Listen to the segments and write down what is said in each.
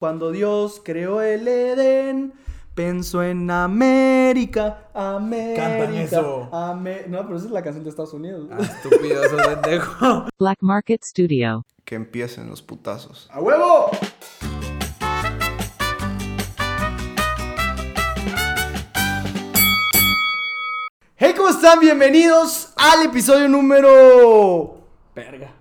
Cuando Dios creó el Edén, pensó en América, América. Cantan eso. No, pero esa es la canción de Estados Unidos. Ah, estúpido, eso pendejo. Black Market Studio. Que empiecen los putazos. ¡A huevo! Hey, ¿cómo están? Bienvenidos al episodio número... Verga.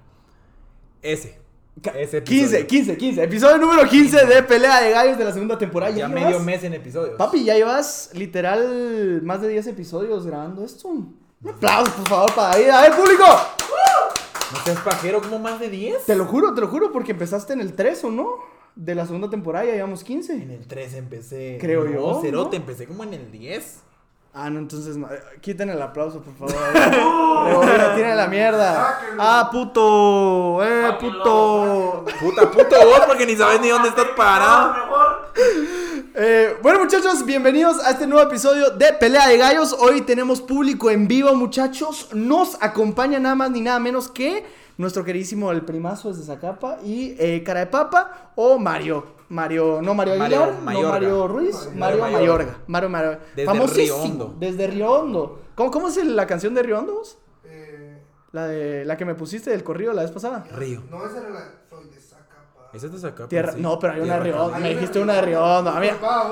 Ese. Ca- Ese 15, episodio. 15, 15. Episodio número 15 de Pelea de Gallos de la segunda temporada. Ya medio mes en episodios. Papi, ya llevas literal más de 10 episodios grabando esto. Un aplauso, por favor, para David. A ver, público. ¿No seas pajero como más de 10? Te lo juro, te lo juro, porque empezaste en el 3, ¿o no? De la segunda temporada ya llevamos 15. En el 3 empecé. Creo no, yo, Cerote, ¿no? empecé como en el 10. Ah, no, entonces no. Eh, Quiten el aplauso, por favor. Rebobina, tiene la mierda. Ah, puto. Eh, puto. Puta, puto vos, porque ni sabes ni dónde estás parado. Eh, bueno, muchachos, bienvenidos a este nuevo episodio de Pelea de Gallos. Hoy tenemos público en vivo, muchachos. Nos acompaña nada más ni nada menos que nuestro queridísimo El Primazo desde Zacapa y eh, Cara de Papa o Mario. Mario, no Mario Mario Aguilar, no Mayorga. Mario Ruiz, Mario, Mario Mayorga. Mario Mayorga. Desde Famosísimo. Desde Río Hondo. ¿Cómo, ¿Cómo es el- la canción de Hondo? vos? La de la que me pusiste del corrido la vez pasada. Río. No, esa era la. Soy de Zacapa. Te saca. Tierra, sí. no, pero hay una de Tierra Hondo. Caliente. Me dijiste una de mí-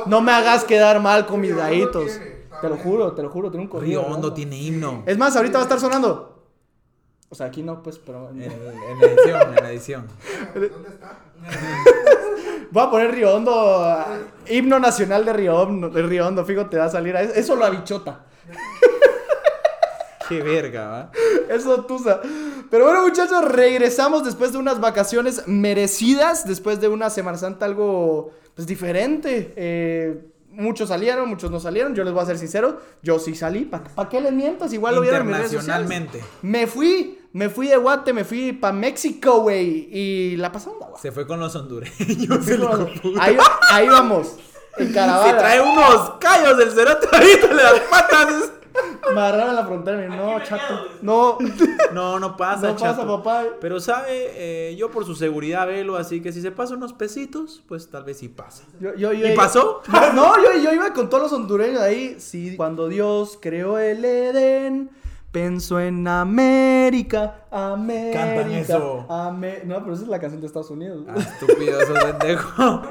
no me hagas quedar mal con mis tiene, Te lo juro, te lo juro, tiene un corrido. Río Hondo tiene himno. Es más, ahorita va a estar sonando. O sea, aquí no, pues, pero. En, en la edición, en la edición. ¿Dónde está? Voy a poner ah, Himno nacional de Río Hondo. De Río Hondo, fijo, te va a salir. a- Eso la bichota. Qué verga, va. Eso tusa. Pero bueno, muchachos, regresamos después de unas vacaciones merecidas. Después de una Semana Santa algo, pues, diferente. Eh, muchos salieron, muchos no salieron. Yo les voy a ser sincero. Yo sí salí. ¿Para qué les mientas? Igual lo vieron en mis redes sociales. Internacionalmente. Me fui. Me fui de Guate, me fui para México, güey. Y la pasamos agua. Se fue con los hondureños. puta. Ahí, ahí vamos. En Se caravana. trae unos callos del cerote ahorita, le das patas. Me agarraron la frontera. y No, chato. No. No, no pasa, No pasa, papá. Pero sabe, eh, yo por su seguridad velo, así que si se pasa unos pesitos, pues tal vez sí pasa. Yo, yo, yo- ¿Y pasó? No, no, yo, yo iba con todos los hondureños ahí. Sí, cuando Dios creó el Edén, pensó en América, América. Cantan eso. No, pero esa es la canción de Estados Unidos. Ah, estúpido, eso pendejo.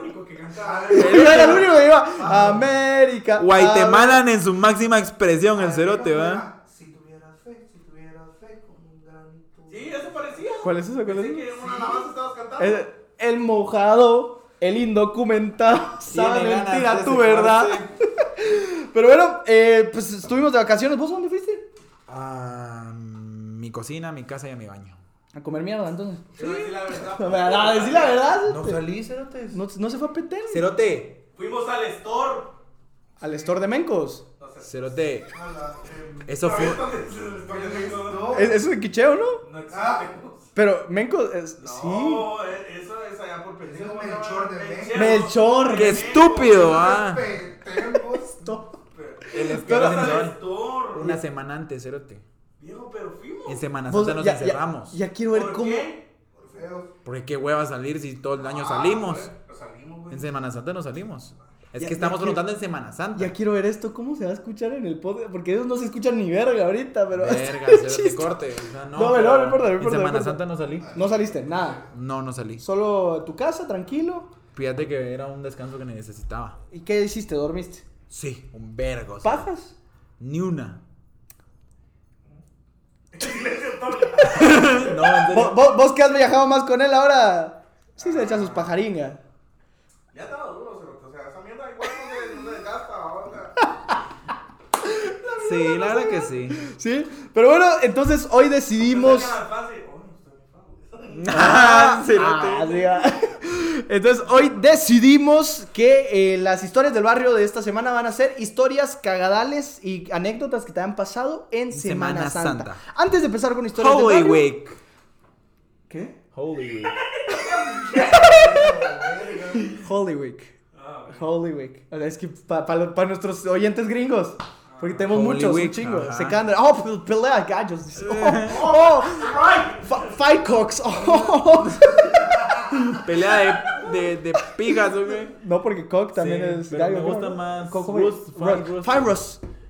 Él era el único que iba. América. Guatemalan en su máxima expresión, el cerote, va. Si tuvieras fe, si tuvieras fe con un granito. Sí, eso parecía. ¿Cuál es esa? ¿Cuál es esa? que una nada más estabas cantando. El, el mojado, el indocumentado, sabe mentira tu verdad. Pero bueno, eh, pues estuvimos de vacaciones. ¿Vos a dónde fuiste? Ah, mi cocina, mi casa y a mi baño. A comer mierda, entonces. Decí la verdad. No, no, decir la verdad. No salí, cerotes. No, no se fue a Petén. Cerote, Fuimos al store. Al store de Mencos. No sé. cerote. Em, Eso fue. Es- Eso es quicheo, ¿no? No existe. Ah. Pero Mencos, es, sí. No, eh, eso es allá por el Melchor de México. Melchor. ¡Qué estúpido, ah! El store. Una semana antes, cerote. Viejo, pero fuimos. En Semana Vos, Santa nos ya, ya- encerramos. Ya, quiero ver ¿Por cómo. qué? Por feos. Porque qué hueva salir si todo el año Ah, salimos. pues, Salimos, güey. En Semana Santa no salimos. Es Ya- que estamos preguntando en Semana Santa. Ya quiero ver esto, cómo se va a escuchar en el podcast. Porque ellos no se escuchan ni verga ahorita, pero. Verga, cerote, chiste. corte. O sea, no, No, no, pero no importa, no En importa, no Semana importa. Santa no salí. No saliste, nada. No, no salí. Solo tu casa, tranquilo. Fíjate que era un descanso que necesitaba. ¿Y qué hiciste? ¿Dormiste? Sí, un vergo. ¿Pajas? Ni una. No, ¿Vos, vos- vos que has viajado más con él ahora. Sí, se echa sus pajaringas. Ya estaba duro. O sea, esa mierda igual no se, desgasta ahora. Sí, la verdad que sí. ¿Sí? Pero bueno, entonces hoy decidimos. Fácil. Oh, no estoy Entonces, hoy decidimos que eh, las historias del barrio de esta semana van a ser historias cagadales y anécdotas que te han pasado en Semana, Semana Santa. Santa. Antes de empezar con historias Holy del barrio. Week. ¿Qué? Holy Week. Holy Week. Holy Week. O sea, es que para nuestros oyentes gringos. Porque tenemos Holy muchos, un Week, ajá. Se de- Oh, pe- pelea de gallos. Oh, oh, Right. fa- fight cocks. Oh. Pelea de de, de pijas, güey. No, porque Cock también Sí, es pero gallo. me ¿cómo gusta no? más Cock, Fine Ro-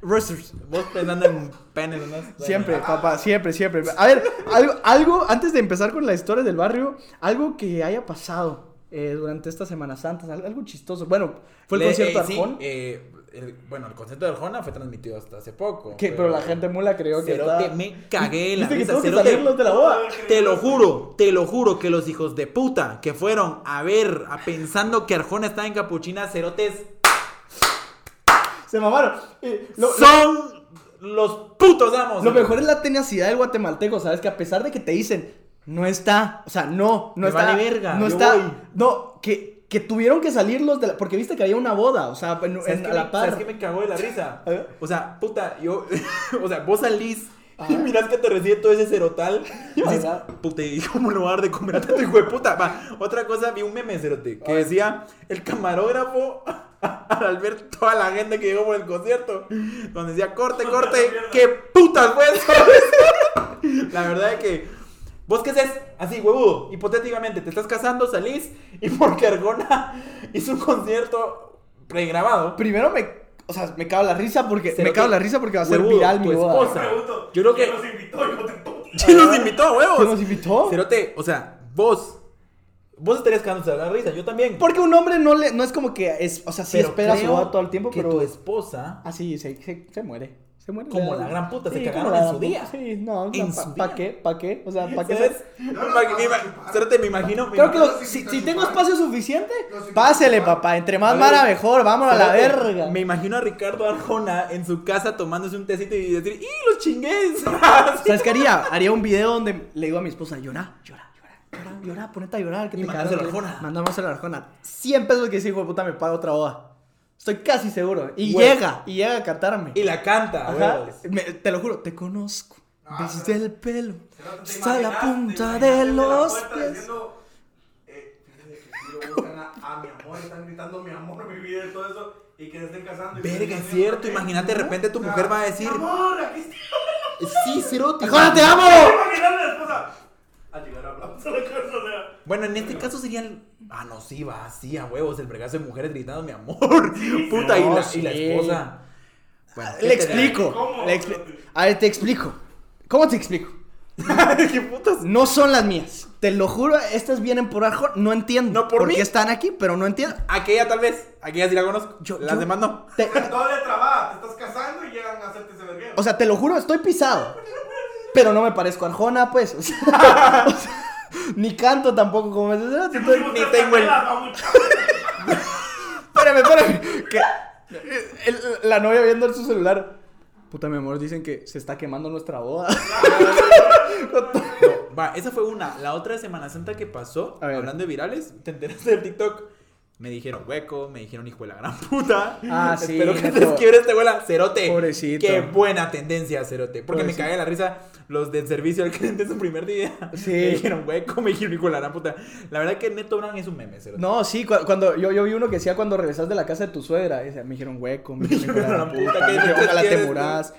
Roosters. Vos pensando en penes, ¿no? Siempre, papá, siempre, siempre. A ver, algo, algo, antes de empezar con la historia del barrio, algo que haya pasado eh, durante esta Semana Santa, al- algo chistoso. Bueno, fue el Le- concierto eh, de sí, Arjona, eh, el- bueno, el concierto de Arjona fue transmitido hasta hace poco. que, pero la gente mula creyó que Cerote, me cagué la Viste que risa. tuvo que Cerote, salir los de la boda. Te lo juro, te lo juro que los hijos de puta que fueron a ver, a pensando que Arjona estaba en capuchina, cerotes, Se mamaron. Eh, lo, lo- son los putos amos. lo mejor es la tenacidad del guatemalteco, ¿sabes? Que a pesar de que te dicen, no está, o sea, no, no Me está. vale verga, no está. voy. No, que, que tuvieron que salir los de la... Porque viste que había una boda, o sea, en, ¿Sabes en- qué a me, la par. ¿Sabes qué me cagó de la risa? O sea, puta, yo. o sea, vos salís y mirás que te recibe todo ese cerotal. Y dices, puta, ¿y cómo lo va a dar de comer a tanto hijo de puta? Va, otra cosa, vi un meme, cerote, que decía el camarógrafo. Al ver toda la gente que llegó por el concierto, donde decía corte, corte, ¿qué putas fue eso? la verdad es que ¿Vos qué haces? Así, huevudo, hipotéticamente, te estás casando, salís y porque Argona hizo un concierto pregrabado. Primero me... O sea, me cago en la risa porque... Me cago en la risa porque va a ser huevudo, viral tu mi boda. esposa. Pregunto, Yo creo que- ¿quién nos invitó, hijo de puta? ¿Quién nos invitó, huevos? ¿Quién nos invitó? Cerote, o sea, vos, vos estarías cagándose de la risa, yo también. Porque un hombre no le... No es como que... Es, o sea, sí Pero espera a su creo boda todo el tiempo, que pero... tu esposa, Ah, sí, se, se, se muere. Se muere. Como la gran puta, se cagaron la en su día. Sí, no, En ¿para pa qué? ¿Para qué? O sea, ¿para qué? ¿sabes? no la me imagino. me Creo que los si, tengo espacio suficiente, pásele, papá. Entre más A ver, mara, mejor. Vamos a la verga. Me imagino a Ricardo Arjona en su casa tomándose un tecito y decir, ¡y los chingues! ¿Sabes qué haría? Haría un video donde le digo a mi esposa, llora, llora, llora, llora, llora, ponete a llorar. Que Y te mándaselo cagaron". a Arjona. Mandámoselo a Arjona. 100 pesos que ese hijo de puta me paga otra boda. Estoy casi seguro. Y llega, y llega a cantarme. y la canta, Ajá. huevos. Me- te lo juro, te conozco. Ah, Desde el pelo. ¿te Hasta la punta ¿Te de los pies. diciendo, eh, que buscan a, a mi amor, están gritando mi amor, mi vida y todo eso, y que se estén casando. y que Verga, es cierto. Imagínate, de repente tu mujer va a decir, Mi amor, aquí estoy. sí, cerote. ¡Arjona, te amo! A la esposa. A llegar a la casa, o sea. Bueno, en este caso serían. Ah, no, sí, va, sí, a huevos, el bregazo de mujeres gritando mi amor. Puta, y, la, sí. y la esposa. Bueno, ¿qué Le explico. ¿Cómo? le expli- a ver, te explico. ¿Cómo te explico? ¿Qué putas? No son las mías. Te lo juro, estas vienen por Arjona. No entiendo No, por mí. qué están aquí, pero no entiendo. Aquella tal vez, aquella sí la conozco. Yo- Las yo- demás no. Te- Doble trabajo, te estás casando y llegan a hacerte ese verguero. o sea, te lo juro, estoy pisado. Pero no me parezco a Arjona, pues. O sea, o sea, ni canto tampoco como. Entonces, ni tengo el- Espérame, espérame. Que el- la novia viendo en su celular. Puta, mi amor, dicen que se está quemando nuestra boda. No, va, esa fue una. La otra Semana Santa que pasó, A ver. hablando de virales, ¿te enteraste del TikTok? Me dijeron hueco, me dijeron hijo de la gran puta. Ah, sí, Espero que te neto. desquiebre este abuela. Cerote. Pobrecito. Qué buena tendencia, Cerote. Porque Pobrecito. me cagué de la risa los del servicio al cliente en su primer día. Sí. Me dijeron hueco, me dijeron hijo de la gran puta. La verdad que Neto Brown es un meme, Cerote. No, sí, cu- cuando yo, yo vi uno que decía cuando regresas de la casa de tu suegra, decía, me dijeron hueco, me dijeron hijo de la puta, que ojalá te muras,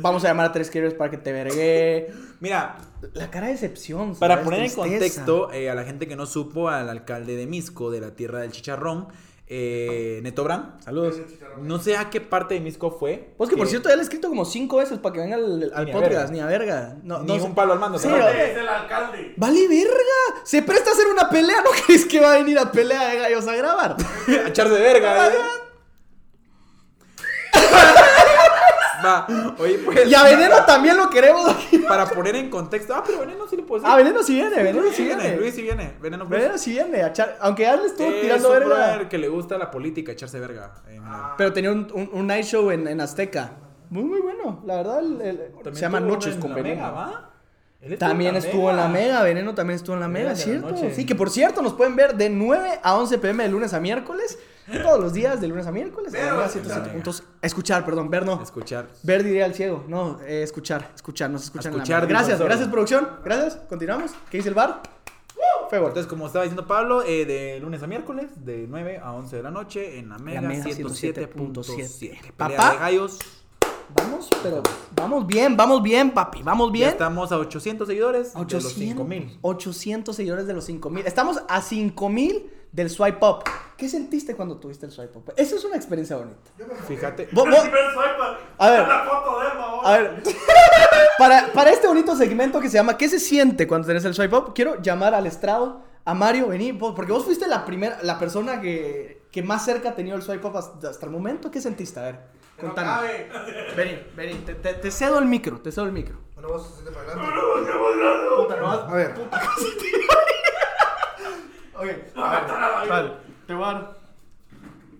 vamos a llamar a tres quieres para que te vergué. Mira, La cara de decepción. Para poner en contexto eh, a la gente que no supo, al alcalde de Misco, de la tierra del chicharrón, eh, Neto Brown, Saludos. no sé a qué parte de Misco fue. Pues que por cierto, ya le he escrito como cinco veces para que venga al, al Ni a podcast, verga. ni a verga. No, Ni no sé. un palo al mando. Sí, ¿verdad? Es el alcalde. Vale, verga. Se presta a hacer una pelea. ¿No crees que va a venir a pelea de gallos a grabar? A echarse de verga. ¿eh? Va, oye, pues. Y a Veneno también lo queremos aquí. Para poner en contexto. Ah, pero Veneno sí le puedo decir. Ah, Veneno sí viene, Veneno Luis sí viene. viene. Luis sí viene. Veneno pues. Veneno sí viene. Aunque ya le estuvo Es tirando un verga. que le gusta la política, echarse verga. en general. Pero tenía un, un, un night show en, en Azteca. Muy, muy bueno. La verdad, el- se llama Noches en con la Veneno. Mega, ¿va? También estuvo en la Mega, Veneno también estuvo en la Mega, ¿cierto? Sí, que por cierto nos pueden ver de 9 a 11 pm de lunes a miércoles. Todos los días de lunes a miércoles. Ver en la o Mega escuchar. 107 puntos. Escuchar, perdón, ver no. Escuchar. Ver diría el ciego. No, eh, escuchar, escuchar, nos escuchan Escuchar, Gracias, gracias producción. Gracias, continuamos. ¿Qué dice el bar? Gol. Entonces, como estaba diciendo Pablo, eh, de lunes a miércoles, de 9 a 11 de la noche, en la Mega, Mega 107.7. 107.7. Pelea Papá. de gallos. Vamos, pero vamos bien, vamos bien, papi, vamos Ya bien. estamos a 800 seguidores de los 800, 5000. 800 seguidores de los 5000. Estamos a 5000 del swipe up. ¿Qué sentiste cuando tuviste el swipe up? Esa es una experiencia bonita. Fíjate. Vos- El vos- primer swipe, A ver. A ver, para, para este bonito segmento que se llama ¿Qué se siente cuando tenés el swipe up? Quiero llamar al estrado, a Mario, vení, porque vos fuiste la primera, la persona que, que más cerca ha tenido el swipe up hasta, hasta el momento. ¿Qué sentiste? A ver, contanos. Vení, vení, te, te- te cedo el micro, te cedo el micro. Bueno, vos para adelante. Puta, no A ver. Ok, ver, vale, te voy a dar-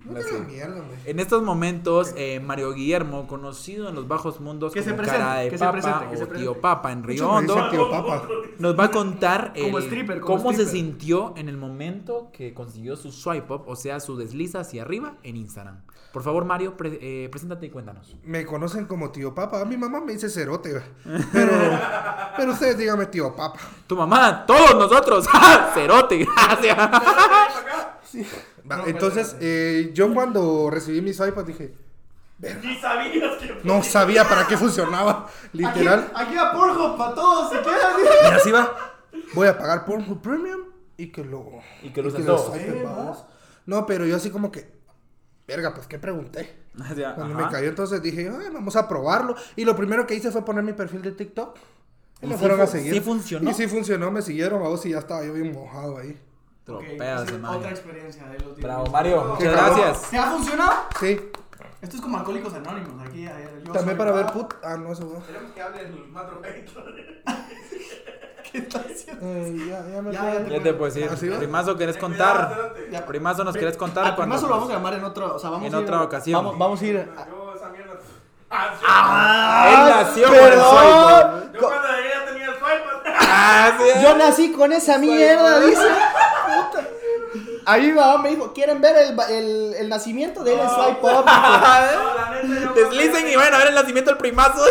No te hagas mierda, hombre. En estos momentos, eh, Mario Guillermo, conocido en los bajos mundos Que como presente, cara de que se papa presente, que se o tío papa en Río Hondo, tío papa. nos va a contar Como el- stripper, como cómo se sintió en el momento que consiguió su swipe up, o sea, su desliza hacia arriba en Instagram. Por favor, Mario, pre- eh, preséntate y cuéntanos. Me conocen como tío papa. Mi mamá me dice cerote, güey. Pero, pero ustedes díganme tío papa. Tu mamá, todos nosotros, cerote, gracias. Va, entonces, eh, yo cuando recibí mis iPads dije, Ni sabías que. no sabía para qué funcionaba, literal. Aquí, aquí va Pornhub para todos, si quieres. Y así va. Voy a pagar Pornhub Premium y que lo. Y que lo uses lo todo. swipe, vamos. No, pero yo así como que. Verga, pues qué pregunté. Cuando me cayó, entonces dije, "Ay, vamos a probarlo. Y lo primero que hice fue poner mi perfil de TikTok. Y ¿Y me sí fueron fu- a seguir. sí funcionó? Y sí funcionó, me siguieron, vamos, y ya estaba yo bien mojado ahí. Tropeas, hermano. otra experiencia de los Bravo, Mario, ¿Qué muchas gracias. ¿Te ha funcionado? Sí. Esto es como Alcohólicos Anónimos. Aquí, ahí, yo También para ver put. Ah, no, eso no. Queremos que hable el matro ¿Qué estás haciendo? Eh, ya, ya me Ya, puedo- ya Ya te puedo decir, ¿Ah, sí va? primazo, ¿querés contar? Primazo, ¿nos querés contar? Cuando- primazo lo vamos a llamar en otro, o sea, vamos En a ir- otra ocasión. Vamos, vamos a ir. a- Yo esa mierda. Ah. Él nació con el perdón. Yo cuando llegué ya tenía el swipe. Ah. Yo nací con esa mierda, dice. Ahí mi mamá me dijo, ¿quieren ver el, ba- el, el nacimiento de él en Swipe? No, la neta, yo Deslicen y vayan a ver el nacimiento del primazo.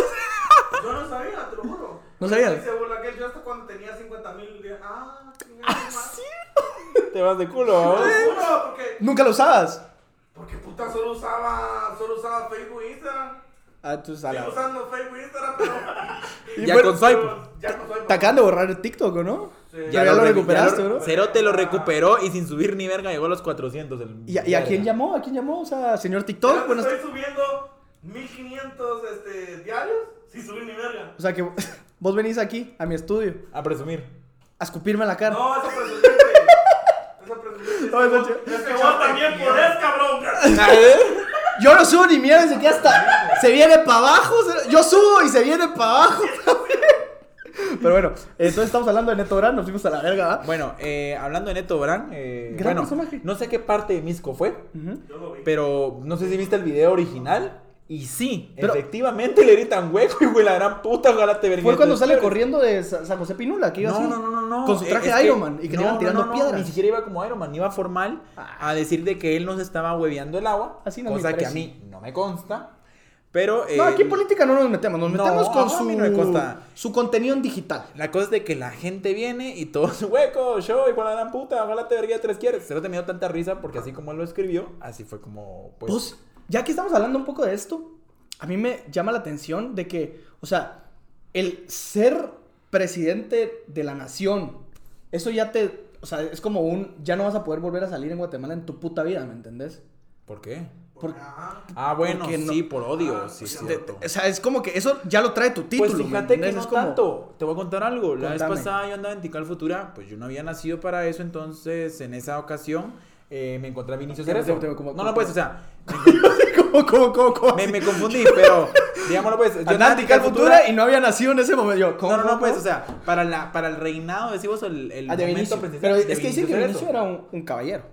Yo no sabía, te lo juro. ¿No sabías? Sí, se burla que yo hasta cuando tenía 50 mil dije, ah, chingada madre. Te vas de culo, vamos. Te lo juro, porque, ¿Nunca lo usabas? porque puta solo usaba, solo usaba Facebook e Instagram. Ah, tú sabes. usando Facebook e Instagram, pero. Y Ya bueno, con swipe. pero ya no soy. Te acaban de borrar el TikTok, ¿o no? Sí. Ya, lo re- recuperaste, ya lo- bro. Cerote lo recuperó y sin subir ni verga llegó a los 400. el- ¿Y, a- y a quién llamó? ¿A quién llamó? O sea, señor TikTok. Bueno, estoy subiendo 1500 este, diarios sin subir ni verga. o sea, que vos venís aquí, a mi estudio, A presumir. a escupirme la cara. No, Es que vos- es que vos también podés, cabrón. Yo no subo ni mierda, se queda hasta. Se viene para abajo. Yo subo y se viene para abajo. Pero bueno, entonces estamos hablando de Neto Brand, nos fuimos a la verga. Bueno, eh, hablando de Neto Brand, eh, Gran bueno, personaje. no sé qué parte de Misco fue, pero no sé si viste el video original. Y sí, Pero- efectivamente le gritan hueco y güey, la gran puta, ojalá te vergüenza. Fue cuando sale corriendo de Sa- San José Pinula, que iba No, así. no, no, no, no. Con su traje Es de que- Iron Man y que le iban no, tirando no, no, piedras. Ni siquiera iba como Iron Man, iba formal a decir de que él nos estaba hueveando el agua. Así no me cosa que a mí no me consta. Pero. No, aquí en política no nos metemos, nos no, metemos con a su, no me consta. su contenido en digital. La cosa es de que la gente viene y todo es hueco, show, y con la gran puta, ojalá te vergué tres quieres. Se te me dio tanta risa porque así como él lo escribió, así fue como. Pues, Vos, ya que estamos hablando un poco de esto, a mí me llama la atención de que, o sea, el ser presidente de la nación, eso ya te, o sea, es como un, ya no vas a poder volver a salir en Guatemala en tu puta vida, ¿me entendés? ¿Por qué? Por- Ajá. Ah, bueno, Porque no- sí, por odio, Ah, sí, pues, sí. o sea, es como que eso ya lo trae tu título. Pues ¿me fíjate que no Es como- tanto. Te voy a contar algo. La vez pasada yo andaba en Tical Futura, pues yo no había nacido para eso, entonces en esa ocasión eh, me encontré a te- Cerezo. No, como- no, pues, o sea, ¿Cómo, cómo, cómo, cómo? me, me confundí, pero digámoslo pues, yo Andaba en Tical Futura y no había nacido en ese momento. Yo, ¿cómo, No, no, no, pues, o sea, para, la, para el reinado, decimos el, el Ah, de momento Pero de es que dicen que. Vinicio era un, un caballero.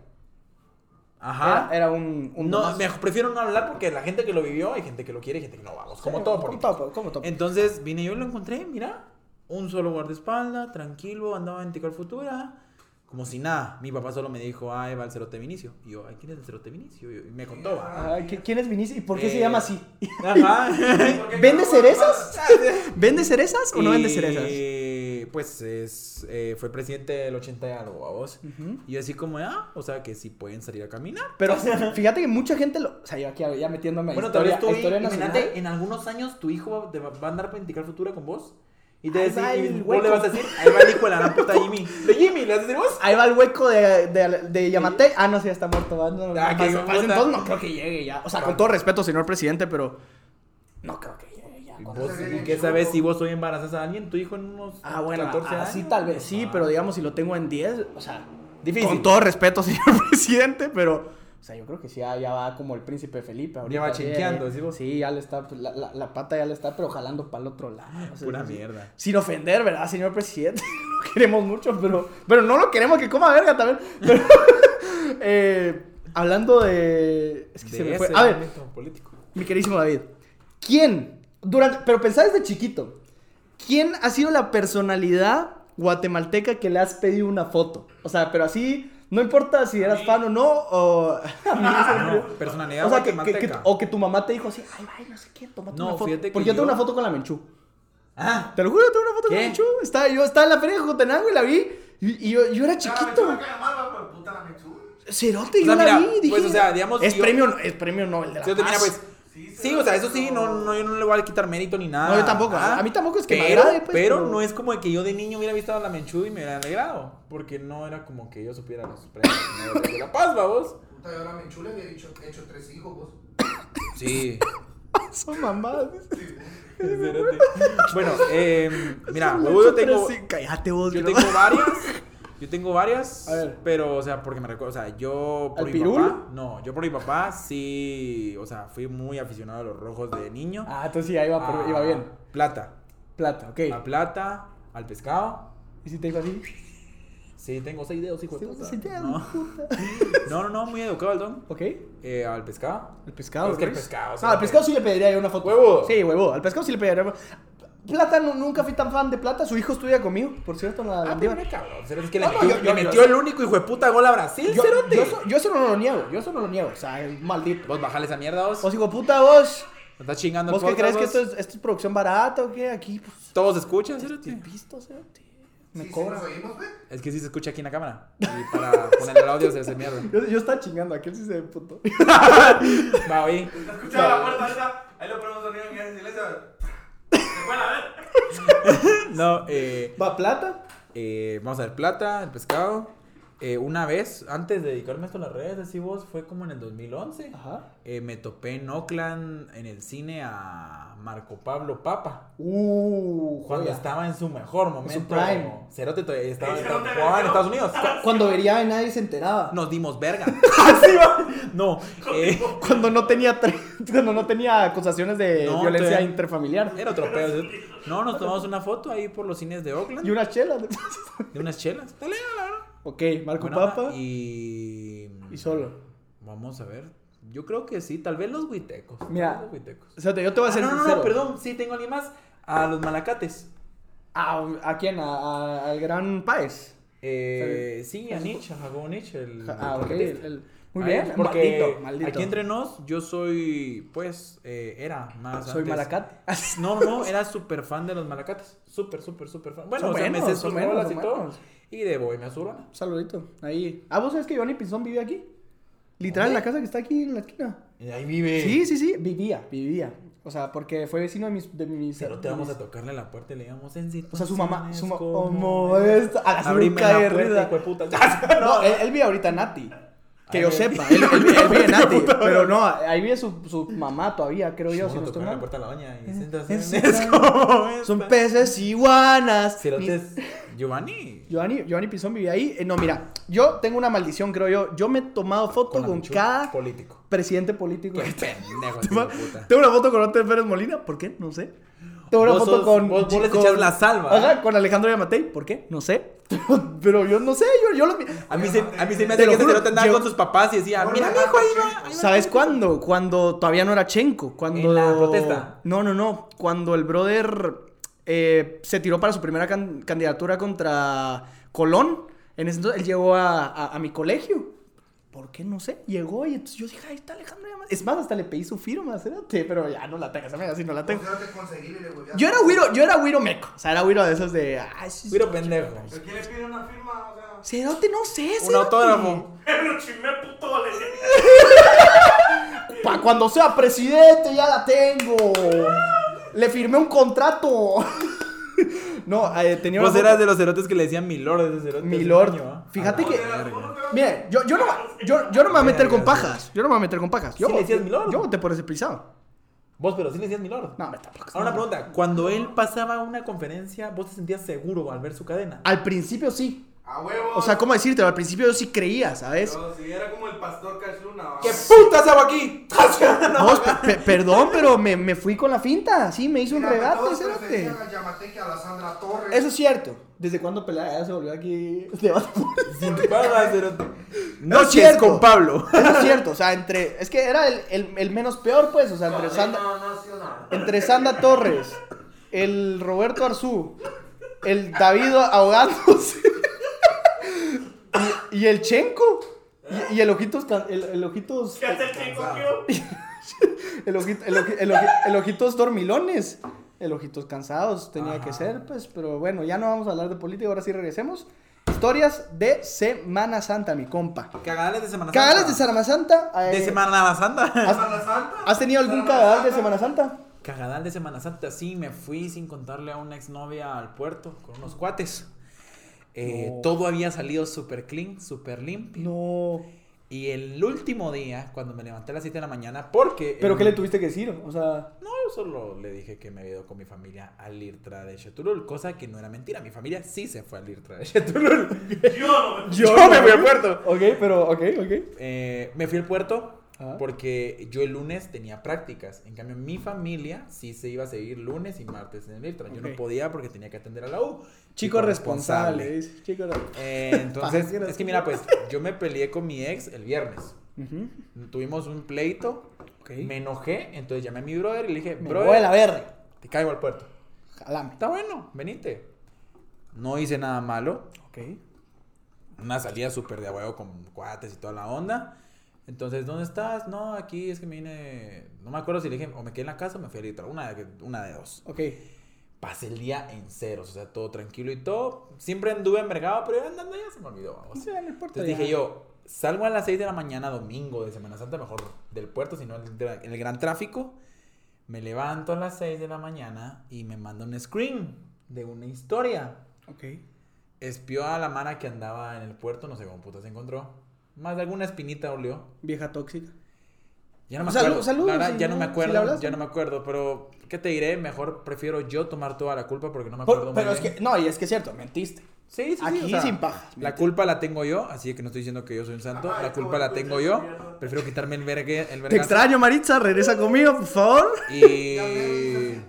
Ajá. Era, era un, un no, me prefiero no hablar porque la gente que lo vivió, hay gente que lo quiere y gente que no, vamos, como Sí, todo como todo, como todo. Entonces vine yo y lo encontré, mira, un solo guardaespaldas, tranquilo, andaba en Tical Futura, como si nada. Mi papá solo me dijo, ah, va el cerote Vinicio. Y yo, ay, ¿quién es el cerote Vinicio? Y me contó, va. ¿qui- ¿Quién es Vinicio y por qué se Eh, llama así? Ajá. ¿Por qué ¿Vende cerezas? ¿Vende cerezas o no vende Y, cerezas? Pues es, eh, fue presidente del 80 y algo, a vos. Y yo así como, ah, o sea que sí pueden salir a caminar. Pero fíjate que mucha gente lo. O sea, yo aquí ya metiéndome a Bueno, tal historia, vez tú, a historia nacional. imagínate, en algunos años tu hijo va, te va a andar en Tical Futura con vos. Y te Ahí decís, y vos le vas a decir, ahí va el hijo de la gran puta Jimmy. De Jimmy, le vos. Ahí va el hueco de, de, de Yamate. Ah, no, sí, ya está muerto. ¿va? No, no, Ah, que para puta. ese entonces no creo que llegue ya. O sea, con todo respeto, señor presidente, pero no creo que llegue ya. ¿Y, vos, ¿y qué sabes si vos hoy embarazas a alguien? Tu hijo en unos Ah, bueno, 14 años. así tal vez sí, pero digamos si lo tengo en 10, o sea, Difícil. con todo respeto, señor presidente, pero, o sea, yo creo que sí, ya, ya va como el príncipe Felipe. ahorita, Ya va sí, chinqueando, ¿sí? Sí, ya le está, pues, la, la, la pata ya le está, pero jalando para el otro lado. o sea, Pura mierda. Sin ofender, ¿verdad, señor presidente? lo queremos mucho, pero, pero no lo queremos que coma verga también. Pero, eh, hablando de... Es que se me fue. A ver, político. mi queridísimo David, ¿quién, durante, pero pensá desde chiquito, ¿quién ha sido la personalidad guatemalteca que le has pedido una foto? O sea, pero así, no importa si eras fan o no, o... a mí No, personalidad O sea, que, que- que- o que tu mamá te dijo así, ay, ay, no sé qué, tómate No, una foto. fíjate que Porque yo tengo una foto con la Menchú. Ah, Te lo juro, tengo una foto con ¿Qué? la Menchú. Estaba, yo estaba en la feria de Jotenango y la vi, y, y yo, yo era Chiquito. chiquito. la. Cerote, O yo la vi, dije, pues, o sea, digamos, es, yo- premio, es premio Nobel de la sí, mira, Paz. pues. Sí, Sí, o sea, eso sí, no, no, yo no le voy a quitar mérito ni nada. No, yo tampoco. A mí tampoco es que me pero, agrade, pues, pero pero- no es como de que yo de niño hubiera visto a la Menchú y me hubiera alegrado. Porque no era como que yo supiera los premios de la paz, vamos. Puta, yo a la Menchú le había hecho, hecho tres hijos, vos. Sí. Son mamadas. Espérate. bueno, eh, mira, yo tengo, Sí, cállate vos. yo tengo varias. Yo tengo varias, A ver. pero, o sea, porque me recuerdo, o sea, yo por ¿Al mi pirul? papá, no, yo por mi papá sí, o sea, fui muy aficionado a los rojos de niño. Ah, entonces sí, ya iba, por- iba bien. Plata, Plata, ok. a plata, al pescado. ¿Y si te dijo así? Sí, tengo seis dedos, hijo de puta. sí, ya, No. puta. no, no, no, muy educado el don. Ok. Eh, al pescado. El pescado. Es que el pescado, Ah, al pescado sí le pediría yo una foto. Huevo. Sí, huevo. Al pescado sí le pediría. Una- Plata, no- nunca fui tan fan de Plata. Su hijo estudia conmigo, por cierto, en la Ah, pero cabrón. ¿será que le No, no, metió, yo- le yo- metió yo- el único hijo de puta gol a Brasil, Yo, cerote? yo, eso- yo eso no lo niego, yo eso no lo niego. O sea, es maldito. Vos bajale esa mierda, vos. Vos, hijo de puta, vos. ¿Me estás chingando ¿Vos qué crees que vos? esto es, esto es producción barata o qué? Aquí, pues. Todos escuchan, cerote? Visto, cerote. Me Sí, sí, cobra. nos oímos, güey. Es que sí se escucha aquí en la cámara. Y para ponerle el audio se hace mierda. Yo, yo estaba chingando, aquel sí se ve puto. Va, oí. Está escuchando la puerta. Ahí le ponemos sonido en silencio. Se fue a la. No, eh, ¿Va plata? eh, vamos a ver, plata, el pescado. Eh, una vez, antes de dedicarme a esto a las redes, así vos, fue como en el 2011. Ajá. eh, me topé en Oakland, en el cine, a Marco Pablo Papa. Uh, Cuando joya. estaba en su mejor momento. prime. Cerote todavía estaba, en. Estados Unidos. Cuando vería y nadie se enteraba. Nos dimos verga. Así va. No, eh, Cuando no tenía tre- cuando no tenía acusaciones de No, violencia te- interfamiliar. era otro pedo. No, nos tomamos una foto ahí por los cines de Oakland. Y unas chelas. De unas chelas. Dale, la verdad. ok, Marco Buena Papa. Y. Y solo. Vamos a ver. Yo creo que sí, tal vez los huitecos. Mira. Los huitecos. O sea, yo te voy a Ah, ser no, no, sincero. no, perdón. Sí, tengo alguien más. A los malacates. ¿A, a quién? ¿A, a- al gran Paez? Eh, sí, a Nietzsche, a Jacobo Nietzsche. El, Ah, el- muy bien. él, porque maldito, maldito. aquí entre nos, yo soy, pues, eh, era más Soy antes- malacate. No, no, no, era súper fan de los malacates. Súper, súper, súper fan. Bueno, Son o sea, buenos, me sé sus y todo. Y de Bohemia Urbana. Saludito. Ahí. Ah, ¿vos sabés que Giovanni Pinzón vive aquí? Literal, en la casa que está aquí en la esquina. Y ahí vive. Sí, sí, sí. Vivía, vivía. O sea, porque fue vecino de mis... De mis Pero te vamos mis- a tocarle la puerta y le digamos en O sea, su mamá... Su como Como esta. A la la puerta, de puta. No, él, él vive ahorita Nati. Que yo sepa. Él, él, él vive en Nati. pero no, ahí vive su, su mamá todavía, creo yo, si no estoy tocarle la mal. puerta la y Eh, es- como Son peces iguanas. Cerotes, Giovanni. Giovanni, Giovanni Pinzón vivía ahí. Eh, no, mira, yo tengo una maldición, creo yo. Yo me he tomado foto con Michu, cada político. presidente político. Qué pendejo, puta. Tengo una foto con Otto Pérez Molina, ¿por qué? No sé. Tengo una foto sos- con. vos- vos les echas la salva, Ajá, con Alejandro Yamatei, ¿por qué? No sé. Pero yo no sé, yo, yo lo. A mí, se, a mí se me hace lo que ese juro, cerote andaba yo- con sus papás y decía, mira, mi hijo ahí va. ahí va". ¿Sabes cuándo? Cuando todavía no era Chenko. Cuando... ¿En la protesta? No, no, no. Cuando el brother eh, se tiró para su primera can- candidatura contra Colón. En ese entonces él llegó a, a- a mi colegio. ¿Por qué? No sé. Llegó y entonces yo dije, ahí está Alejandro Yamatei. Es más, hasta le pedí su firma, espérate, pero ya no la tengo, esa mega sí no la tengo. Te conseguí le a- Yo era güiro, yo era güiro meco. O sea, era güiro de esos de. Ay, sí, Güiro pendejo. ¿Pero quién le pide una firma? O sea. Cerote, no sé, Un cerote. autógrafo. Pero chimé puto, Pa' cuando sea presidente ya la tengo. Le firmé un contrato. No, eh, tenía Vos una eras de los cerotes que le decían ese cerote. Mi lord. año, ¿ah? Fíjate que. Mire, yo, yo, no, yo, yo no me voy a meter con pajas. Yo no me voy a meter con pajas. Yo, Sí le decías mi lord. yo voté por ese pisado. Vos, pero sí le decías Milord. No, me tampoco. Ahora una pregunta, cuando él pasaba una conferencia, ¿vos te sentías seguro al ver su cadena? Al principio sí. A huevo. O sea, ¿cómo decirte? Al principio yo sí creía, ¿sabes? No, si era como el pastor. ¿Qué putas hago aquí? No, pe- pe- perdón, pero me, me fui con la finta. Sí, me hizo un regate. Eso es cierto. ¿Desde cuándo pelea? Ya se volvió aquí. No es cierto. con Pablo. Eso es cierto. O sea, entre. Es que era el, el, el menos peor, pues. O sea, entre Sanda, No, no. entre Sanda Torres, el Roberto Arzú, el David ahogándose. Y, y el Chenco. Y, y el Ojitos. Can- El, el Ojitos. ¿Qué hace el chico, tío? El, ojito- el, oji- el oji- el ojitos dormilones. El ojitos cansados tenía que ser, pues. Pero bueno, ya no vamos a hablar de política. Ahora sí regresemos. Historias de Semana Santa, mi compa. Cagadales de Semana Santa. Cagales de Semana Santa. eh, De Semana Santa. Semana Santa. ¿Has tenido algún cagadal de Semana Santa? Cagadal de Semana Santa, sí, me fui sin contarle a una exnovia al puerto con unos cuates. Eh, No. Todo había salido súper clean, súper limpio. No. Y el último día, cuando me levanté a las 7 de la mañana, porque... ¿Pero el- qué le tuviste que decir? O sea. No, yo solo le dije que me había ido con mi familia al IRTRA de Chetulul, cosa que no era mentira. Mi familia sí se fue al IRTRA de Chetulul. Yo no me. Yo me fui al puerto. Ok, pero, ok, ok. Eh, me fui al puerto Ajá. porque yo el lunes tenía prácticas. En cambio, mi familia sí se iba a seguir lunes y martes en el IRTRA. Yo no podía porque tenía que atender a la U. Chico responsable. Chico Eh, entonces, es que mira, pues yo me peleé con mi ex el viernes. Tuvimos un pleito. Me enojé. Entonces llamé a mi brother y le dije, Me brother, voy a la verga. te caigo al puerto. Jalame. Está bueno, venite. No hice nada malo. Ok. Una salida súper de huevo con cuates y toda la onda. Entonces, ¿dónde estás? No, aquí es que me vine. No me acuerdo si le dije o me quedé en la casa o me fui a Litra. Una de, una de dos. Ok. Pasé el día en ceros, o sea, todo tranquilo y todo. Siempre anduve envergado, pero andando ya se me olvidó. vamos. Sí, en el puerto Entonces ya. dije yo, salgo a las 6 de la mañana domingo de Semana Santa, mejor del puerto, sino en el, en el gran tráfico. Me levanto a las 6 de la mañana y me manda un screen de una historia. Ok. Espió a la mana que andaba en el puerto, no sé cómo puta se encontró. Más de alguna espinita olió. Vieja tóxica. Ya no me Salud- acuerdo. sí, ya no ¿no? me ¿Sí acuerdo. ya no me acuerdo. Pero, ¿qué te diré? Mejor prefiero yo tomar toda la culpa porque no me Por- acuerdo pero muy es bien. que, no, y es que es cierto, mentiste. Sí, sí, sí, Aquí o sea, sin pajas, La mentira. culpa la tengo yo, así que no estoy diciendo que yo soy un santo. Ay, la culpa la tengo yo. mierda. Prefiero quitarme el vergue, el Te extraño, Maritza. Regresa conmigo, por favor. Y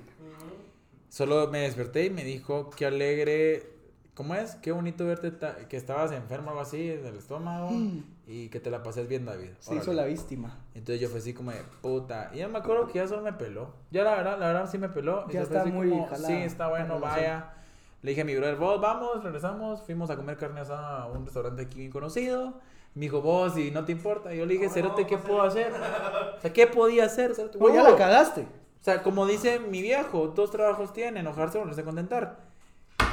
solo me desperté y me dijo, qué alegre, ¿cómo es? Qué bonito verte ta- que estabas enfermo o algo así del estómago y que te la pases bien, David. Se Órale. hizo la víctima. Entonces yo fue así como de puta. Y yo me acuerdo que ya solo me peló. Ya la verdad, la verdad sí me peló. Y Ya está así muy como, jalada Sí, está bueno, vaya. Le dije a mi brother, vos vamos, regresamos. Fuimos a comer carne asada a un restaurante aquí bien conocido. Me dijo, vos, si no te importa. Y yo le dije, No, Cerote, no, ¿qué puedo hacer? O sea, ¿qué podía hacer? Cerote? Oye, ya la cagaste. O sea, como dice mi viejo, dos trabajos tiene, enojarse o volverse a contentar.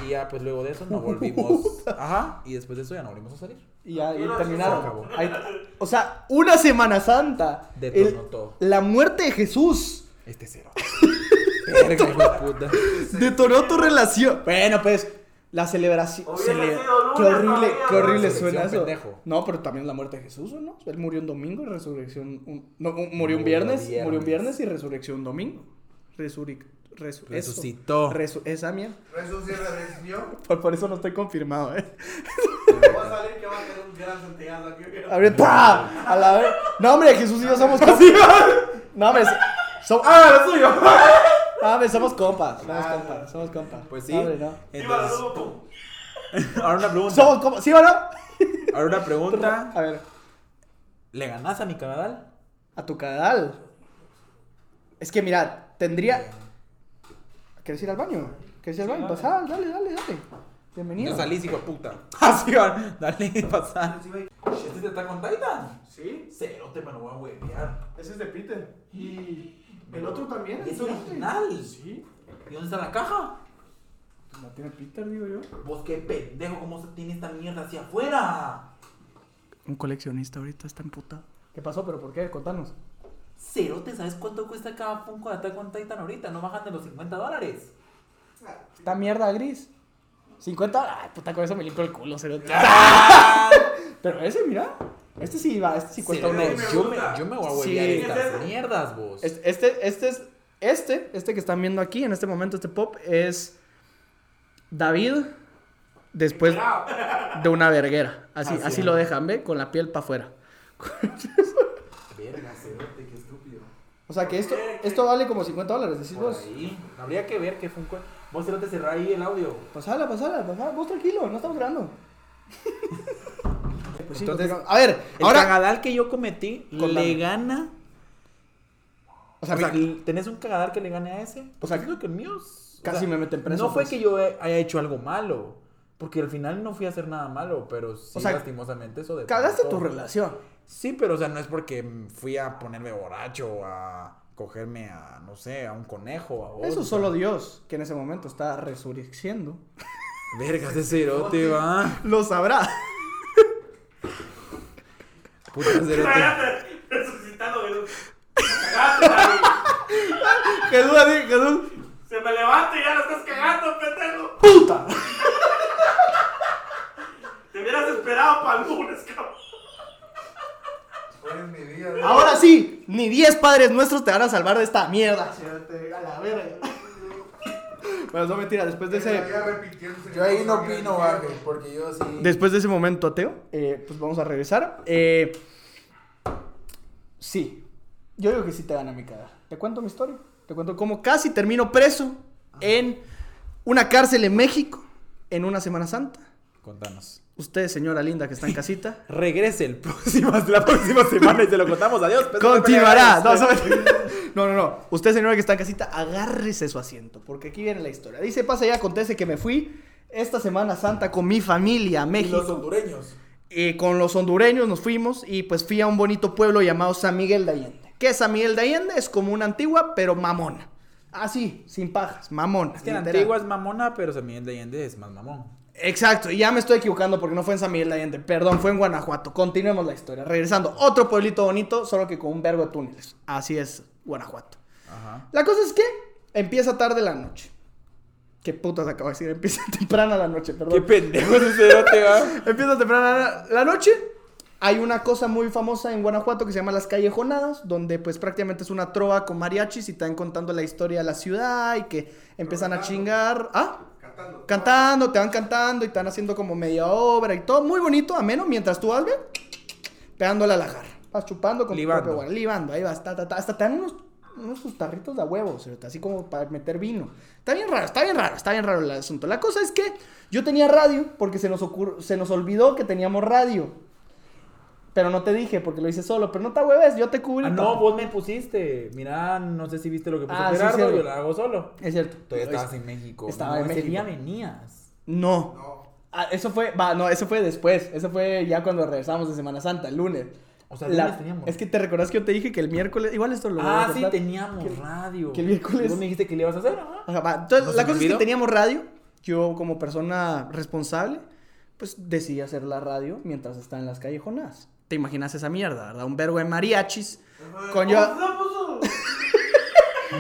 Y ya, pues luego de eso no volvimos. Ajá. Y después de eso ya no volvimos a salir. Y ya y Una terminaron. se. Ahí- o sea, una Semana Santa. Detonó El- todo. la muerte de Jesús Este cero. Verga, hijo de puta. detonó tu relación. Bueno, pues, la celebración. Cele- Qué horrible, qué horrible Resurrección, suena eso. pendejo. No, pero también la muerte de Jesús, ¿o ¿no? Él murió un domingo y resurrección. un- no, un- murió un viernes, viernes. murió un viernes y resurrección un domingo. Resurric, resu- eso. Resucitó. Resu- esa mierda. Resucitó. Por, por eso no estoy confirmado, ¿eh? Va a salir que va a tener un gran santiago aquí. A la vez. No, hombre, Jesús y yo somos compas. No, hombre, so- ¡Ah, lo suyo! no, hombre, somos compas. Somos compas, somos compas. Pues sí. Hombre, no. Entonces, ahora una pregunta. Somos compas, ¿sí o no? Ahora una pregunta. A ver, ¿Le ganás a mi canadal? a tu canal. Es que mira, tendría. ¿Quieres ir al baño? ¿Quieres ir al baño? Pasá, dale, dale, dale. Bienvenido. No salís, hijo de puta. Así va. Dale, pasa. ¿Este te está con Titan? Sí, Cero, te me lo voy a huevear. ese es de Peter. Y el otro también. ¿Es cerote. original? Sí. ¿Y dónde está la caja? La tiene Peter, digo yo. Vos qué pendejo, ¿cómo se tiene esta mierda hacia afuera? Un coleccionista ahorita está en puta. ¿Qué pasó? ¿Pero por qué? Contanos. Cero, ¿te sabes cuánto cuesta cada Funko de Attack on Titan ahorita? No bajan de los 50 dólares. Esta mierda gris. 50, ay, puta, con eso me limpio el culo, cerote. Ah. Pero ese, mira, este sí va, este sí cuesta unos. yo, me, yo me voy a Sí. huevear estas mierdas, vos. Este, este, este es, este, este que están viendo aquí en este momento, este pop, es David después de una verguera. Así, Así así es. lo dejan, ¿ve? Con la piel para afuera. Verga, estúpido. O sea que esto, esto vale como 50 dólares, decís vos. ahí. Habría que ver qué fue un Vos cerote cerrá ahí el audio. Pasala, pasala, pasala. Vos tranquilo, no estamos grabando. Pues sí, Entonces, a ver, El ahora. cagadal que yo cometí Contame. le gana. O sea, O sea, mi- ¿tenés un cagadal que le gane a ese? O sea, creo que el mío es- o casi sea, me meten preso. No fue pues. que yo haya hecho algo malo. Porque al final no fui a hacer nada malo, pero sí, O sea, lastimosamente eso de. Cagaste tu relación. Sí, pero o sea, no es porque fui a ponerme borracho o a cogerme a, no sé, a un conejo. A vos, Eso solo. Dios, que en ese momento está resurgiendo. Vergas, ese cerote va. Lo sabrá. Puta cerote. Cállate, resucitando, Jesús. Jesús, así, Jesús. Se me levanta y ya lo estás cagando, pendejo. ¡Puta! Te hubieras esperado para el lunes, cabrón. Mi vida. Ahora sí, ni 10 padres nuestros te van a salvar de esta mierda. Cerote, A la verga. Bueno, no mentira, después de ese. Yo ahí no opino, Ángel, porque yo sí. Después de ese momento ateo, eh, pues vamos a regresar. Eh, sí, yo digo que sí te gana mi cara. Te cuento mi historia. Te cuento cómo casi termino preso en una cárcel en México en una Semana Santa. Contanos. Usted, señora linda que está en casita, Regrese el próximo, la próxima semana y se lo contamos. Adiós. Continuará. No, no, no, no. Usted, señora que está en casita, agárrese su asiento, porque aquí viene la historia. Dice, pasa ya, acontece que me fui esta Semana Santa con mi familia a Y México. los hondureños. Eh, con los hondureños nos fuimos y pues fui a un bonito pueblo llamado San Miguel de Allende. ¿Qué es San Miguel de Allende? Es como una antigua, pero mamona. Así, sin pajas, mamón. Es que la antigua es mamona, pero San Miguel de Allende es más mamón. Exacto, y ya me estoy equivocando porque no fue en San Miguel de Allende, perdón, fue en Guanajuato. Continuemos la historia. Regresando, otro pueblito bonito, solo que con un vergo de túneles. Así es, Guanajuato. Ajá. La cosa es que empieza tarde la noche. ¿Qué putas acabo de decir? Empieza temprana la noche, perdón. Qué pendejo ese cerote, va. Empieza temprana la, la noche. Hay una cosa muy famosa en Guanajuato que se llama las callejonadas, donde pues prácticamente es una trova con mariachis y están contando la historia de la ciudad y que empiezan a chingar. ¿Ah? Cantando. Cantando, te van cantando y te van haciendo como media obra y todo. Muy bonito, ameno, mientras tú vas, ve, pegándole a la jarra. Vas chupando con Libando. tu propio guaro, libando, ahí vas, ta, ta, ta. Hasta te dan unos, unos sus tarritos de huevos, así como para meter vino. Está bien raro, está bien raro, está bien raro el asunto. La cosa es que yo tenía radio porque se nos, ocur- se nos olvidó que teníamos radio. Pero no te dije porque lo hice solo. Pero no te hueves, yo te cubrí. Ah, no, vos me pusiste. Mira, no sé si viste lo que puso Ah, sí, Gerardo, cierto. yo lo hago solo. Es cierto. Todavía estabas hice. en México. Estaba no, en ese México. día venías. No. No. Ah, eso fue, va, no, eso fue después. Eso fue ya cuando regresamos de Semana Santa, el lunes. O sea, el La- lunes teníamos. Es que te recordás que yo te dije que el miércoles, igual esto lo voy Ah, sí, teníamos que- radio. que el miércoles- Y Vos me dijiste que le ibas a hacer, ajá. Ajá, va. Entonces, ¿No se la cosa es que teníamos radio. Yo, como persona responsable, pues decidí hacer la radio mientras estaba en las callejonadas. Te imaginas esa mierda, ¿verdad? Un vergo de mariachis. Con yo.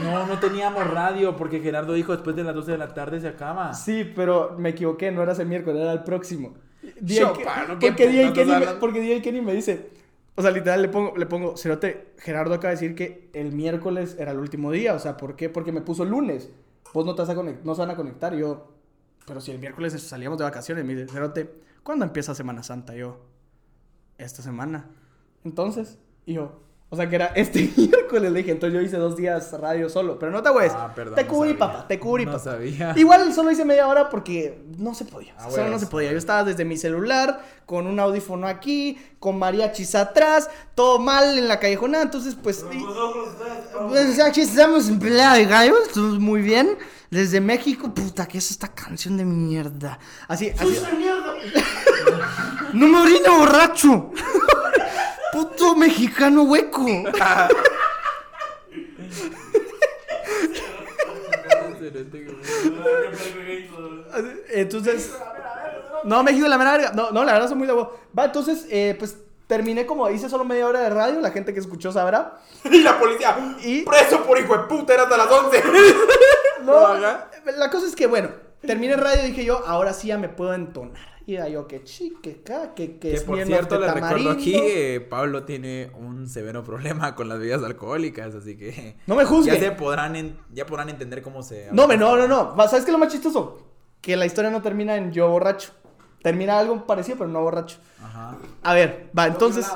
No, no teníamos radio porque Gerardo dijo después de las 12 de la tarde se acaba. Sí, pero me equivoqué, no era ese miércoles, era el próximo. ¿no? ¿Qué porque, DJ putas Kenny, me- hablas? porque DJ Kenny me dice, o sea, literal le pongo, le pongo, Cerote, Gerardo acaba de decir que el miércoles era el último día, o sea, ¿por qué? Porque me puso el lunes, vos no te vas a conect- no se van a conectar, y yo, pero si el miércoles salíamos de vacaciones, me dice, Cerote, ¿cuándo empieza Semana Santa? Y yo, esta semana. Entonces, y yo, o sea, que era este miércoles, le dije, entonces yo hice dos días radio solo, pero no te voy Ah, perdón, te cubrí, papá, te cubrí, No papá. sabía. Igual solo hice media hora porque no se podía. Ah, solo no se podía. Yo estaba desde mi celular, con un audífono aquí, con mariachis atrás, todo mal en la callejonada. Entonces, pues. y- pues aquí estamos en pelea de gallos, estamos muy bien. Desde México, puta, ¿qué es esta canción de mierda? Así, así. ¡No me orine borracho! ¡Puto mexicano hueco! Entonces. No, México la mera verga. No, no, la verdad son muy de huevo. Va, entonces, eh, pues terminé como hice solo media hora de radio. La gente que escuchó sabrá. Y la policía, Y- preso por hijo de puta, era hasta las 11. No, la cosa es que, bueno, terminé radio y dije yo, ahora sí ya me puedo entonar. Y era yo, que chique, ca, que, que Que es por cierto, les recuerdo aquí, eh, Pablo tiene un severo problema con las bebidas alcohólicas, así que No me juzgue. ya se podrán en- ya podrán entender cómo se No, me, no, no, no. ¿Sabes qué es lo más chistoso? Que la historia no termina en yo borracho. Termina algo parecido, pero no borracho. Ajá. A ver, va, entonces.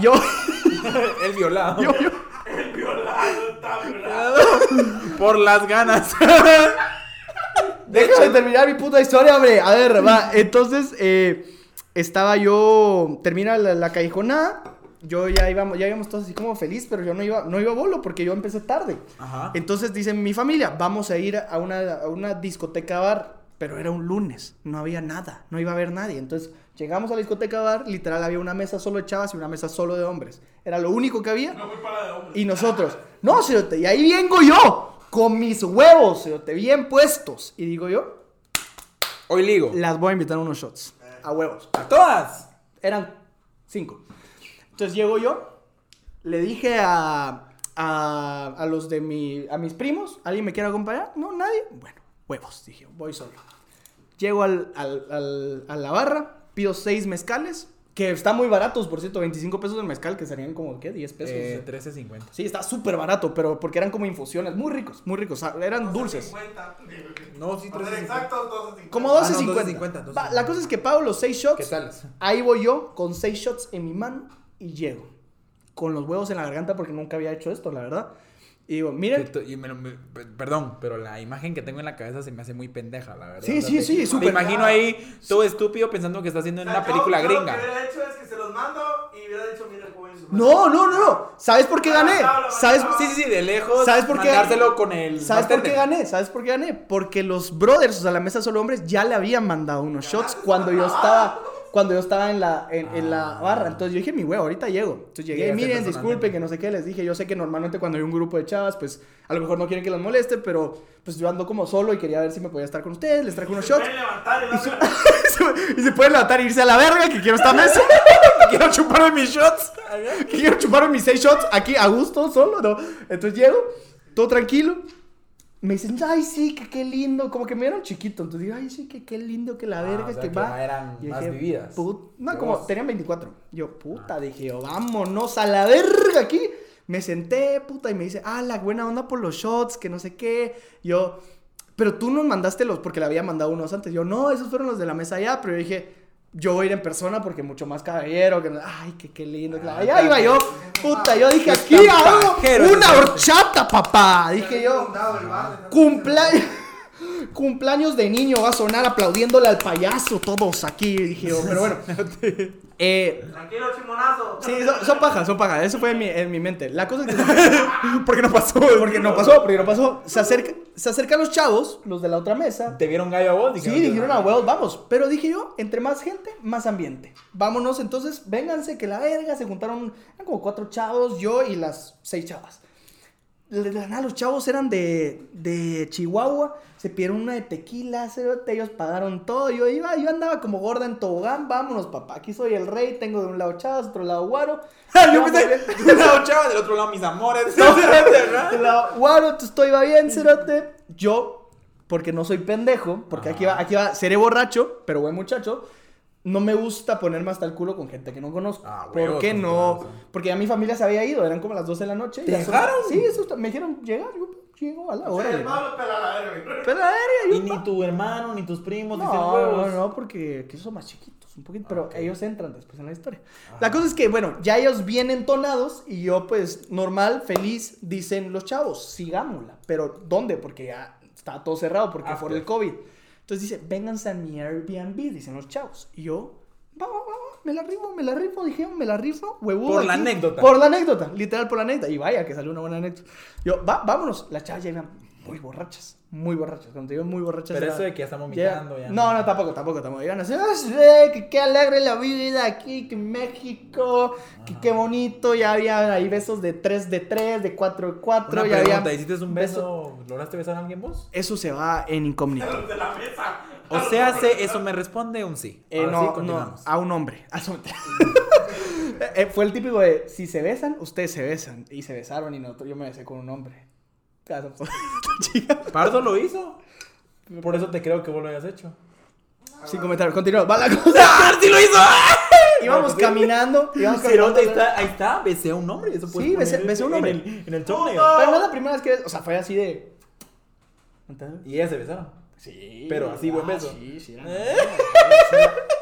Yo. El violado. yo, yo- El violado está violado. Por las ganas. Déjame terminar mi puta historia, hombre. A ver, va. Entonces, eh, estaba yo. Termina la, la callejonada. Yo ya íbamos, ya íbamos todos así como feliz, pero yo no iba, no iba a bolo porque yo empecé tarde. Ajá. Entonces dice mi familia, vamos a ir a una, a una discoteca bar, pero era un lunes, no había nada, no iba a haber nadie. Entonces llegamos a la discoteca bar, literal había una mesa solo de chavas y una mesa solo de hombres. Era lo único que había. No fui para de hombre. Y nosotros, no, cerote, y ahí vengo yo, con mis huevos, cerote, bien puestos. Y digo yo, Hoy ligo. las voy a invitar a unos shots, a huevos. A todas. Eran cinco. Entonces llego yo, le dije a, a, a los de mi, a mis primos, ¿alguien me quiere acompañar? No, nadie. Bueno, huevos, dije, voy solo. Llego al, al- al- a la barra, pido seis mezcales, que están muy baratos, por cierto, 25 pesos el mezcal, que serían como, ¿qué? 10 pesos. Eh, 13.50. Sí, está súper barato, pero porque eran como infusiones, muy ricos, muy ricos, o sea, eran dulces. 50. No, sí, Para ser 13.50. exactos, 12.50. Como Ah, 12.50. no, 12.50, Va, La cosa es que pago los 6 shots. ¿Qué tal? Ahí voy yo con 6 shots en mi mano y llego. Con los huevos en la garganta porque nunca había hecho esto, la verdad. Y digo, miren. Y me lo- me- pe- perdón, pero la imagen que tengo en la cabeza se me hace muy pendeja, la verdad. Sí, O sea, sí, te- sí, Me súper. imagino ahí todo estúpido pensando que está haciendo en O sea, una yo- película yo gringa. Lo que hubiera hecho es que se los mando y hubiera dicho, mira, joven. su No, no, no, no. ¿Sabes por qué gané? ¿Sabes, Sí, sí, sí, de lejos. ¿Sabes por qué? Mandárselo con el. ¿Sabes por qué gané? ¿Sabes por qué gané? Porque los brothers, o sea, la mesa solo hombres, ya le habían mandado unos shots cuando yo estaba, cuando yo estaba en la, en, en la barra. Entonces yo dije, mi huevo, ahorita llego. Entonces llegué, Llegaste miren, disculpen, que no sé qué. Les dije, yo sé que normalmente cuando hay un grupo de chavas, pues a lo mejor no quieren que las moleste, pero pues yo ando como solo y quería ver si me podía estar con ustedes. Les traje unos shots. Levantar y Y, su- darme- y se pueden levantar e irse a la verga, que quiero esta mesa. Quiero chuparme mis shots. que quiero chupar mis seis shots aquí a gusto, solo, ¿no? Entonces llego, todo tranquilo. Me dicen, ay, sí, que qué lindo. Como que me vieron chiquito. Entonces digo, ay, sí, que qué lindo, que la Ah, verga, o sea, que que va. eran Y más dije, vividas "Put-". No, como vos. tenían 24. Yo, puta, dije yo, vámonos a la verga aquí. Me senté, puta, y me dice, ah, la buena onda por los shots, que no sé qué. Yo, pero tú nos mandaste los, porque le había mandado unos antes. Yo, no, esos fueron los de la mesa allá, pero yo dije, yo voy a ir en persona porque mucho más caballero. Que... Ay, que qué lindo. la- Allá iba yo, puta, yo dije, aquí hago una horchata, papá. Dije yo, cumpleaños. Cumpleaños de niño va a sonar aplaudiéndole al payaso todos aquí, dije yo, pero bueno. Eh, Tranquilo, chimonazo. Sí, son, son pajas, son pajas. Eso fue en mi, en mi mente. La cosa es que. ¿Por qué no pasó? Porque no pasó, porque no pasó. Se, acerca, se acercan los chavos, los de la otra mesa. ¿Te vieron gallo a vos? Sí, dijeron a huevos, vamos. Pero dije yo, entre más gente, más ambiente. Vámonos, entonces, vénganse, que la verga. Se juntaron, eran como cuatro chavos, yo y las seis chavas. Nada, los chavos eran de, de Chihuahua, se pidieron una de tequila, cerote, ellos pagaron todo. Yo iba, yo andaba como gorda en tobogán, vámonos, papá. Aquí soy el rey, tengo de un lado chavas, otro lado guaro. Yo pensé, de un lado chava, del otro lado mis amores. De la guaro, tú estoy va bien, cerote. Yo, porque no soy pendejo, porque aquí va, aquí va, seré borracho, pero buen muchacho. No me gusta ponerme hasta el culo con gente que no conozco. Ah, ¿Por huevos, qué no? Porque ya mi familia se había ido, eran como las 12 de la noche. ¿Te dejaron? Sí, eso me dijeron llegar. Yo llego a la hora. El Pablo pela la verga. Pero la verga, Y ni tu hermano, ni tus primos, dicen no, huevos. no, no, porque que son más chiquitos, un poquito, pero ellos entran después en la historia. La cosa es que, bueno, ya ellos vienen entonados y yo, pues, normal, feliz, dicen los chavos, sigámosla. Pero, ¿dónde? Porque ya está todo cerrado, porque After. por el COVID. Entonces dice, vénganse a mi Airbnb, dicen los chavos. Y yo, va, va, va, me la rifo, me la rifo, dije, me la rifo, huevudo. Por la aquí". anécdota. Por la anécdota, literal por la anécdota. Y vaya, que salió una buena anécdota. Yo, va, vámonos. Las chavas ya muy borrachas, muy borrachas. Cuando te digo muy borrachas. Pero era- eso de que ya están vomitando, ya. no, no, tampoco, tampoco, tampoco. Iban así, "Ah, sí, que qué alegre la vida aquí, que México, que qué bonito. Ya había ahí besos de 3 de 3, de 4 de 4. Una ya pregunta, había ¿hiciste un beso? ¿Lograste besar a alguien vos? Eso se va en incógnito. Los de la mesa. O sea, se- eso me responde un sí. Eh, sí, no, no, a un hombre. A su- Eh, fue el típico de, si se besan, ustedes se besan. Y se besaron y nosotros, yo me besé con un hombre. ¿Pardo lo hizo? Por eso te creo que vos lo hayas hecho. Sin comentarios, continúa. Va la cosa. ¡Sí lo hizo! Íbamos pues, caminando. Íbamos Cerote, ahí caminando. está, ahí está, besé a un hombre. Eso Sí, besé- besé a un en hombre. el- En el thumbnail. Pero no es la primera vez que. O sea, fue así de. ¿Entendés? Y ellas se besaron. Sí. Pero así, buen ah, beso. Sí, sí, era-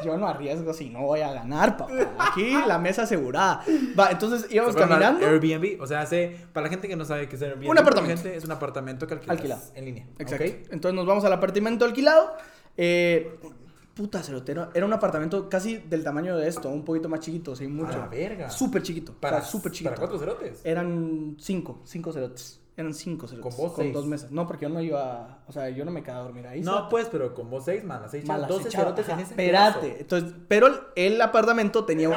Yo no arriesgo si no voy a ganar, papá. Aquí la mesa asegurada. Va, entonces íbamos caminando. Airbnb. O sea, hace, para la gente que no sabe qué es Airbnb. Un apartamento. gente, es un apartamento que alquilas Alquilado. en línea. Exacto. Entonces nos vamos al apartamento alquilado. Eh, puta cerotero. Era un apartamento casi del tamaño de esto, un poquito más chiquito, sin mucho. la verga. Súper chiquito. Para, Para súper chiquito. para cuatro cerotes. Eran cinco, cinco cerotes. Eran cinco cerotes. Con vos Con seis. dos mesas. No, porque yo no iba. O sea, yo no me quedaba a dormir ahí. No, cerote. pues, pero con vos seis malas. Seis Malas 12 echaba, cerotes en ajá, ese Espérate. pedazo. Entonces, pero el apartamento tenía, un-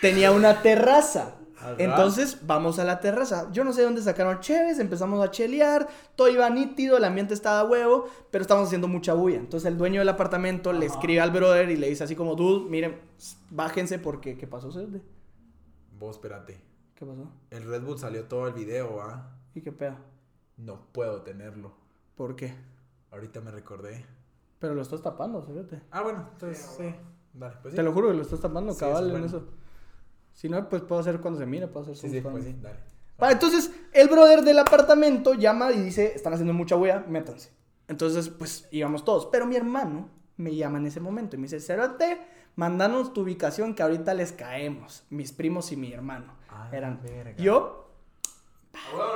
tenía una terraza. Ajá. Entonces, vamos a la terraza. Yo no sé dónde sacaron cheves, empezamos a chelear, todo iba nítido, el ambiente estaba a huevo, pero estábamos haciendo mucha bulla. Entonces, el dueño del apartamento le escribe al brother y le dice así como, dude, miren, bájense porque, ¿qué pasó, Cede? Vos, espérate. ¿Qué pasó? El Red Bull salió todo el video, ¿ah? ¿Y qué pedo? No puedo tenerlo. ¿Por qué? Ahorita me recordé. Pero lo estás tapando, fíjate. Ah, bueno, entonces, sí. Dale, pues sí. Te lo juro que lo estás tapando, Sí, cabal, eso es en eso. Si no, pues puedo hacer cuando se mire, puedo hacer Sí, sí, pues sí, dale. Vale, entonces el brother del apartamento llama y dice, están haciendo mucha huella, métanse. Entonces, pues íbamos todos. Pero mi hermano me llama en ese momento y me dice, Cerote, mandanos tu ubicación que ahorita les caemos. Mis primos y mi hermano. Ah, Eran verga. yo,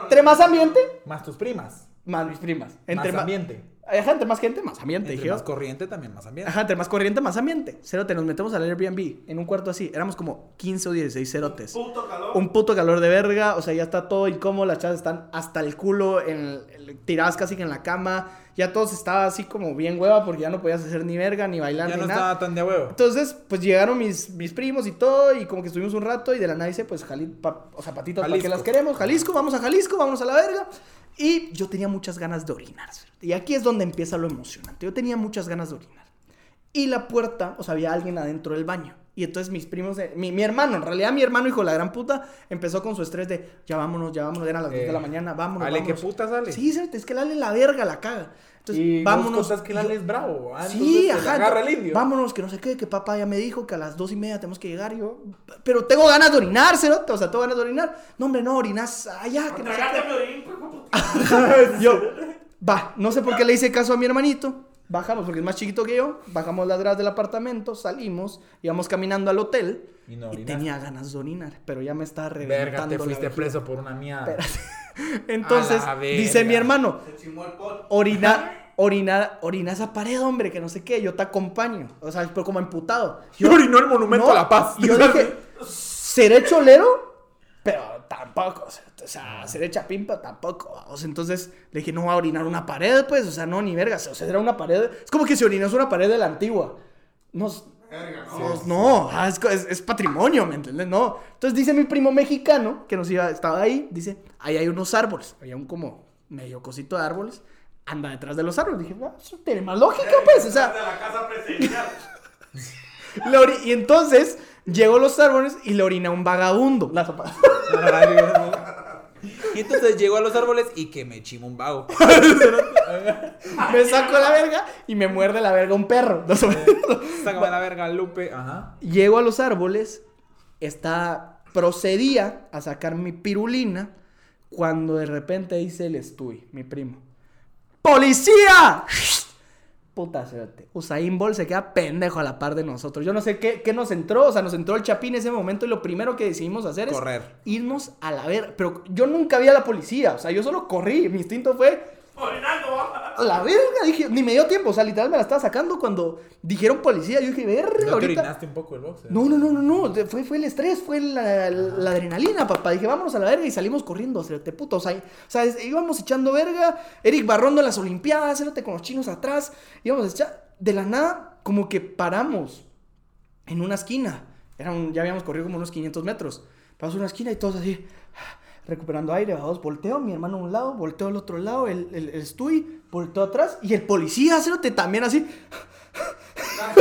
entre más ambiente, Más tus primas. más mis primas. Entre más ambiente. Ajá, entre más gente, más ambiente. Entre dije yo. más corriente, también más ambiente. Ajá, entre más corriente, más ambiente. Cerote, nos metemos al Airbnb en un cuarto así. Éramos como 15 o 16 cerotes. Puto calor. Un puto calor de verga, o sea, ya está todo incómodo, las chavas están hasta el culo, en el- tiradas casi que en la cama, ya todos estaba así como bien hueva porque ya no podías hacer ni verga, ni bailar, Ya ni no nada. estaba tan de huevo. Entonces, pues llegaron mis, mis primos y todo, y como que estuvimos un rato, y de la nada dice, pues, Jali, pa- o sea, patitas, ¿para qué las queremos? Jalisco, vamos a Jalisco, vámonos a la verga. Y yo tenía muchas ganas de orinar. Y aquí es donde empieza lo emocionante. Yo tenía muchas ganas de orinar. Y la puerta, o sea, había alguien adentro del baño. Y entonces mis primos, de- mi, mi hermano, en realidad mi hermano, hijo de la gran puta, empezó con su estrés de, ya vámonos, ya vámonos, eran las 2 de la Eh, mañana, vámonos, Ale, ¿qué vámonos. puta sale? Sí, cierto, es que Lale la verga la caga. Entonces, y vámonos. contás que y yo- Lale es bravo. ah, Sí, ajá. agarra el indio. Vámonos, que no sé qué, que papá ya me dijo que a las dos y media tenemos que llegar. y Yo, pero tengo ganas de orinar, cerote, O sea, tengo ganas de orinar. No, hombre, no, orinas allá, que no sé qué. Yo, va, no sé por qué le hice caso a mi hermanito. Bajamos, porque es más chiquito que yo. Bajamos las gradas del apartamento, salimos, íbamos caminando al hotel. Y no y tenía ganas de orinar, pero ya me estaba Verga, reventando. te la fuiste preso por una mierda. Entonces, A la dice mi verga. hermano, Se chimó el pot. Orina, orina, orina esa pared, hombre, que no sé qué, yo te acompaño. O sea, pero como emputado. Yo orinó el monumento No, a la paz. y Yo dije, ¿seré cholero? Pero tampoco, o sea, o sea, seré chapimpa, tampoco. O sea, entonces le dije, no voy a orinar una pared, pues, o sea, no, ni vergas. O sea, era una pared. Es como que si orinas una pared de la antigua. No, Verga, no. no, no, ah, es, es- es patrimonio, ¿me entiendes? No. Entonces dice mi primo mexicano, que nos iba, estaba ahí, dice, ahí hay unos árboles. Había un como medio cosito de árboles. Anda detrás de los árboles. Dije, ah, eso tiene más lógica, pues. O sea, de la casa presidencial. y entonces llegó a los árboles y le orina un vagabundo. La sopa- Y entonces llegó a los árboles y que me chimo un vago. me saco la verga y me muerde la verga un perro. No sé. Sácame la verga, Lupe. Ajá. Llego a los árboles, está, procedía a sacar mi pirulina cuando de repente dice el estuy, mi primo. ¡Policía! Puta, cerote. Usain Bolt se queda pendejo a la par de nosotros. Yo no sé qué, qué nos entró, o sea, nos entró el chapín en ese momento y lo primero que decidimos hacer Correr. es irnos a la verga. Pero yo nunca vi a la policía, o sea, yo solo corrí. Mi instinto fue la verga. Dije, ni me dio tiempo, o sea, literal me la estaba sacando cuando dijeron policía. Yo dije, verga, ¿No te ahorita. orinaste un poco el box? No, no, no, no, no. Fue, fue el estrés, fue la, la adrenalina, papá. Dije, vámonos a la verga y salimos corriendo, cerote puto. O sea, o sea, íbamos echando verga. Eric Barrondo en las Olimpiadas, cerote con los chinos atrás. Íbamos a echar. De la nada, como que paramos en una esquina. Era un- ya habíamos corrido como unos 500 metros. Pasamos una esquina y todos así, recuperando aire, vamos, volteo, mi hermano a un lado, volteo al otro lado, el, el, el volteo atrás, y el policía, cerote, también así.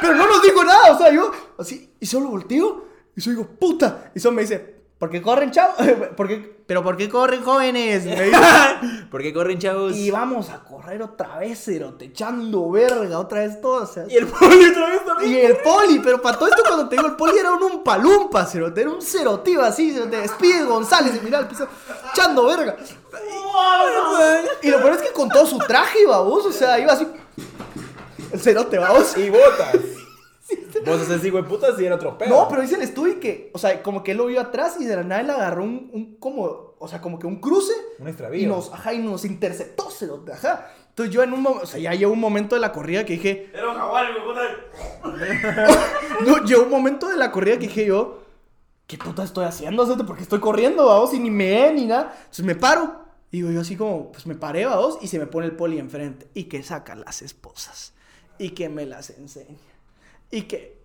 Pero no nos dijo nada, o sea, yo así, y solo volteo, y solo digo, puta, y solo me dice, ¿por qué corren, chavos? ¿Por qué- ¿Pero por qué corren, jóvenes? ¿Por qué corren, chavos? Y vamos a correr otra vez, cerote, echando verga, otra vez todo. o sea, Y el poli otra vez también. y el poli, pero para todo esto cuando te digo el poli era un umpalumpa, cerote, era un cerotivo así, cerote, Speedy González, y mira el piso, echando verga. Y lo peor es que con todo su traje, babos, o sea, iba así, el cerote, babos. Y botas. Vos haces hijo de puta si era otro pedo. No, pero dice el estudio que, o sea, como que él lo vio atrás y de la nada le agarró un, un como, o sea, como que un cruce. Un extravío. Y nos, ajá, y nos interceptó, cerote, ajá. Entonces yo en un momento, o sea, ya llegó un momento de la corrida que dije, Era un jaguar, puta. No, llegó un momento de la corrida que dije yo, ¿qué puta estoy haciendo? O sea, ¿Por qué estoy corriendo, vamos? Y ni me ni nada. Entonces me paro. Y yo así como, pues me paré, vamos, y se me pone el poli enfrente. Y que saca las esposas. Y que me las enseña. Y que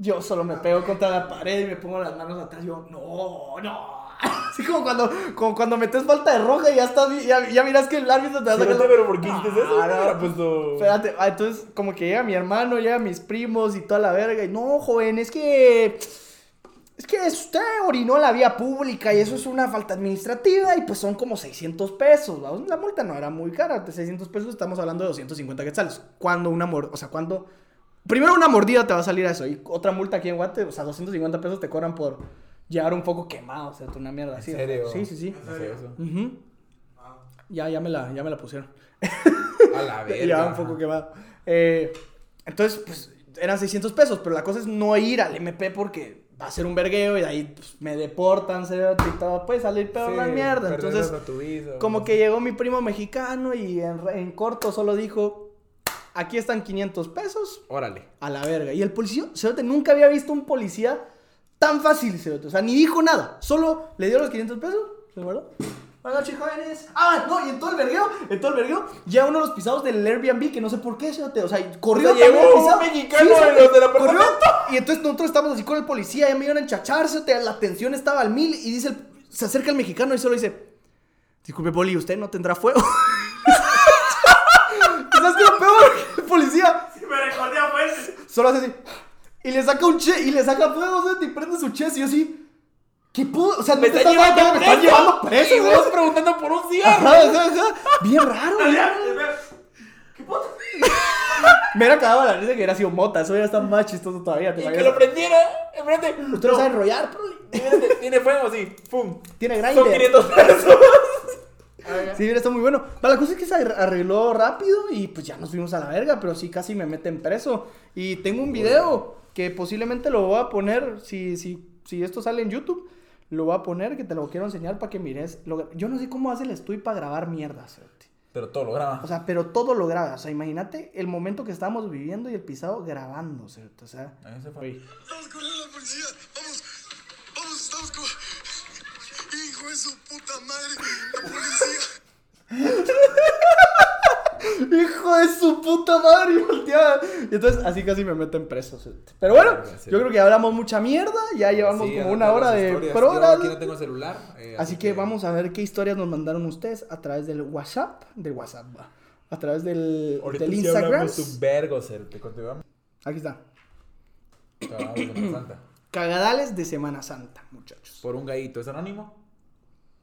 yo solo me pego contra la pared y me pongo las manos atrás. Y yo, no, no. Así como cuando, como cuando metes falta de roja y ya estás, ya, ya miras que el árbitro te va a sacar. Pero ¿por qué hiciste eso? Ah, no. Hubiera puesto- Espérate, ah, entonces como que llega mi hermano, llega mis primos y toda la verga. Y no, joven, es que. Es que usted orinó la vía pública y eso es una falta administrativa y pues son como 600 pesos. ¿va? La multa no era muy cara, de 600 pesos estamos hablando de 250 quetzales. Cuando una o sea, cuando... Primero una mordida te va a salir a eso y otra multa aquí en Guate, o sea, 250 pesos te cobran por llevar un poco quemado, o sea, una mierda así. ¿En serio? Sí, sí, sí. Sé eso. Ujú. Ya, ya me la, ya me la pusieron. A la verga. Ya un poco quemado. Eh, entonces, pues, eran 600 pesos, pero la cosa es no ir al MP porque va a ser un vergueo y de ahí pues, me deportan, se y todo, puede salir peor Sí, la mierda. Entonces, como que llegó mi primo mexicano y en, en corto solo dijo, aquí están 500 pesos, Órale. a la verga. Y el policía, Cerote, nunca había visto un policía tan fácil, Cerote. O sea, ni dijo nada. Solo le dio los 500 pesos, ¿se acuerdo? Buenas noches, jóvenes. Ah, no, y en todo el vergueo, en todo el vergueo, ya uno de los pisados del Airbnb, que no sé por qué, Cerote. O sea, corrió O sea, también llegó el pisado. un mexicano de Cerote, los corrió. Y entonces nosotros estábamos así con el policía, ya me iban a enchachar, Cerote, la tensión estaba al mil, y dice, el- se acerca el mexicano y solo dice, disculpe, poli, ¿usted no tendrá fuego? ¿Sabes qué es lo peor? El policía Si me recordé a Fuentes. Solo hace así. Y le saca un che, y le saca fuego, o sea, y prende su chest. Y yo así. ¿Qué pudo? O sea, Me te está estás dando llevando cuenta, me están llevando preso, Y vos preguntando por un cigarro. Ajá, ajá, ajá. Bien raro, güey. ¿Qué puta? Me hubiera cagado la risa que hubiera sido mota. Eso ya está más chistoso todavía. ¿te Y que lo prendiera enfrente. Usted no sabe enrollar, pero Tiene, fuego así. Pum. tiene Son grinder. 500 pesos. Sí, mira, está muy bueno. Pero la cosa es que se ar- arregló rápido y pues ya nos fuimos a la verga, pero sí casi me meten preso. Y tengo un video que posiblemente lo voy a poner, si, si, si esto sale en YouTube, lo voy a poner, que te lo quiero enseñar para que mires. Lo- yo no sé cómo hace el estudio para grabar mierda, cerote. Pero todo lo graba. O sea, pero todo lo graba. O sea, imagínate el momento que estábamos viviendo y el pisado grabando. O sea, Ahí se fue. oye. Vamos con la policía. Vamos. Vamos, estamos con. Hijo de su puta madre. La policía. Hijo de su puta madre, y volteaba. Y entonces así casi me meten preso. Pero bueno, yo creo que ya hablamos mucha mierda. Ya llevamos Sí, como una hora de programa. Aquí no tengo celular. eh, Así que vamos a ver qué historias nos mandaron ustedes a través del WhatsApp. Del WhatsApp, va. A través del, Ahorita del sí Instagram. vergo. Te continuamos. Aquí está. Hablamos de Semana Santa. Cagadales de Semana Santa, muchachos. Por un gallito. ¿Es anónimo?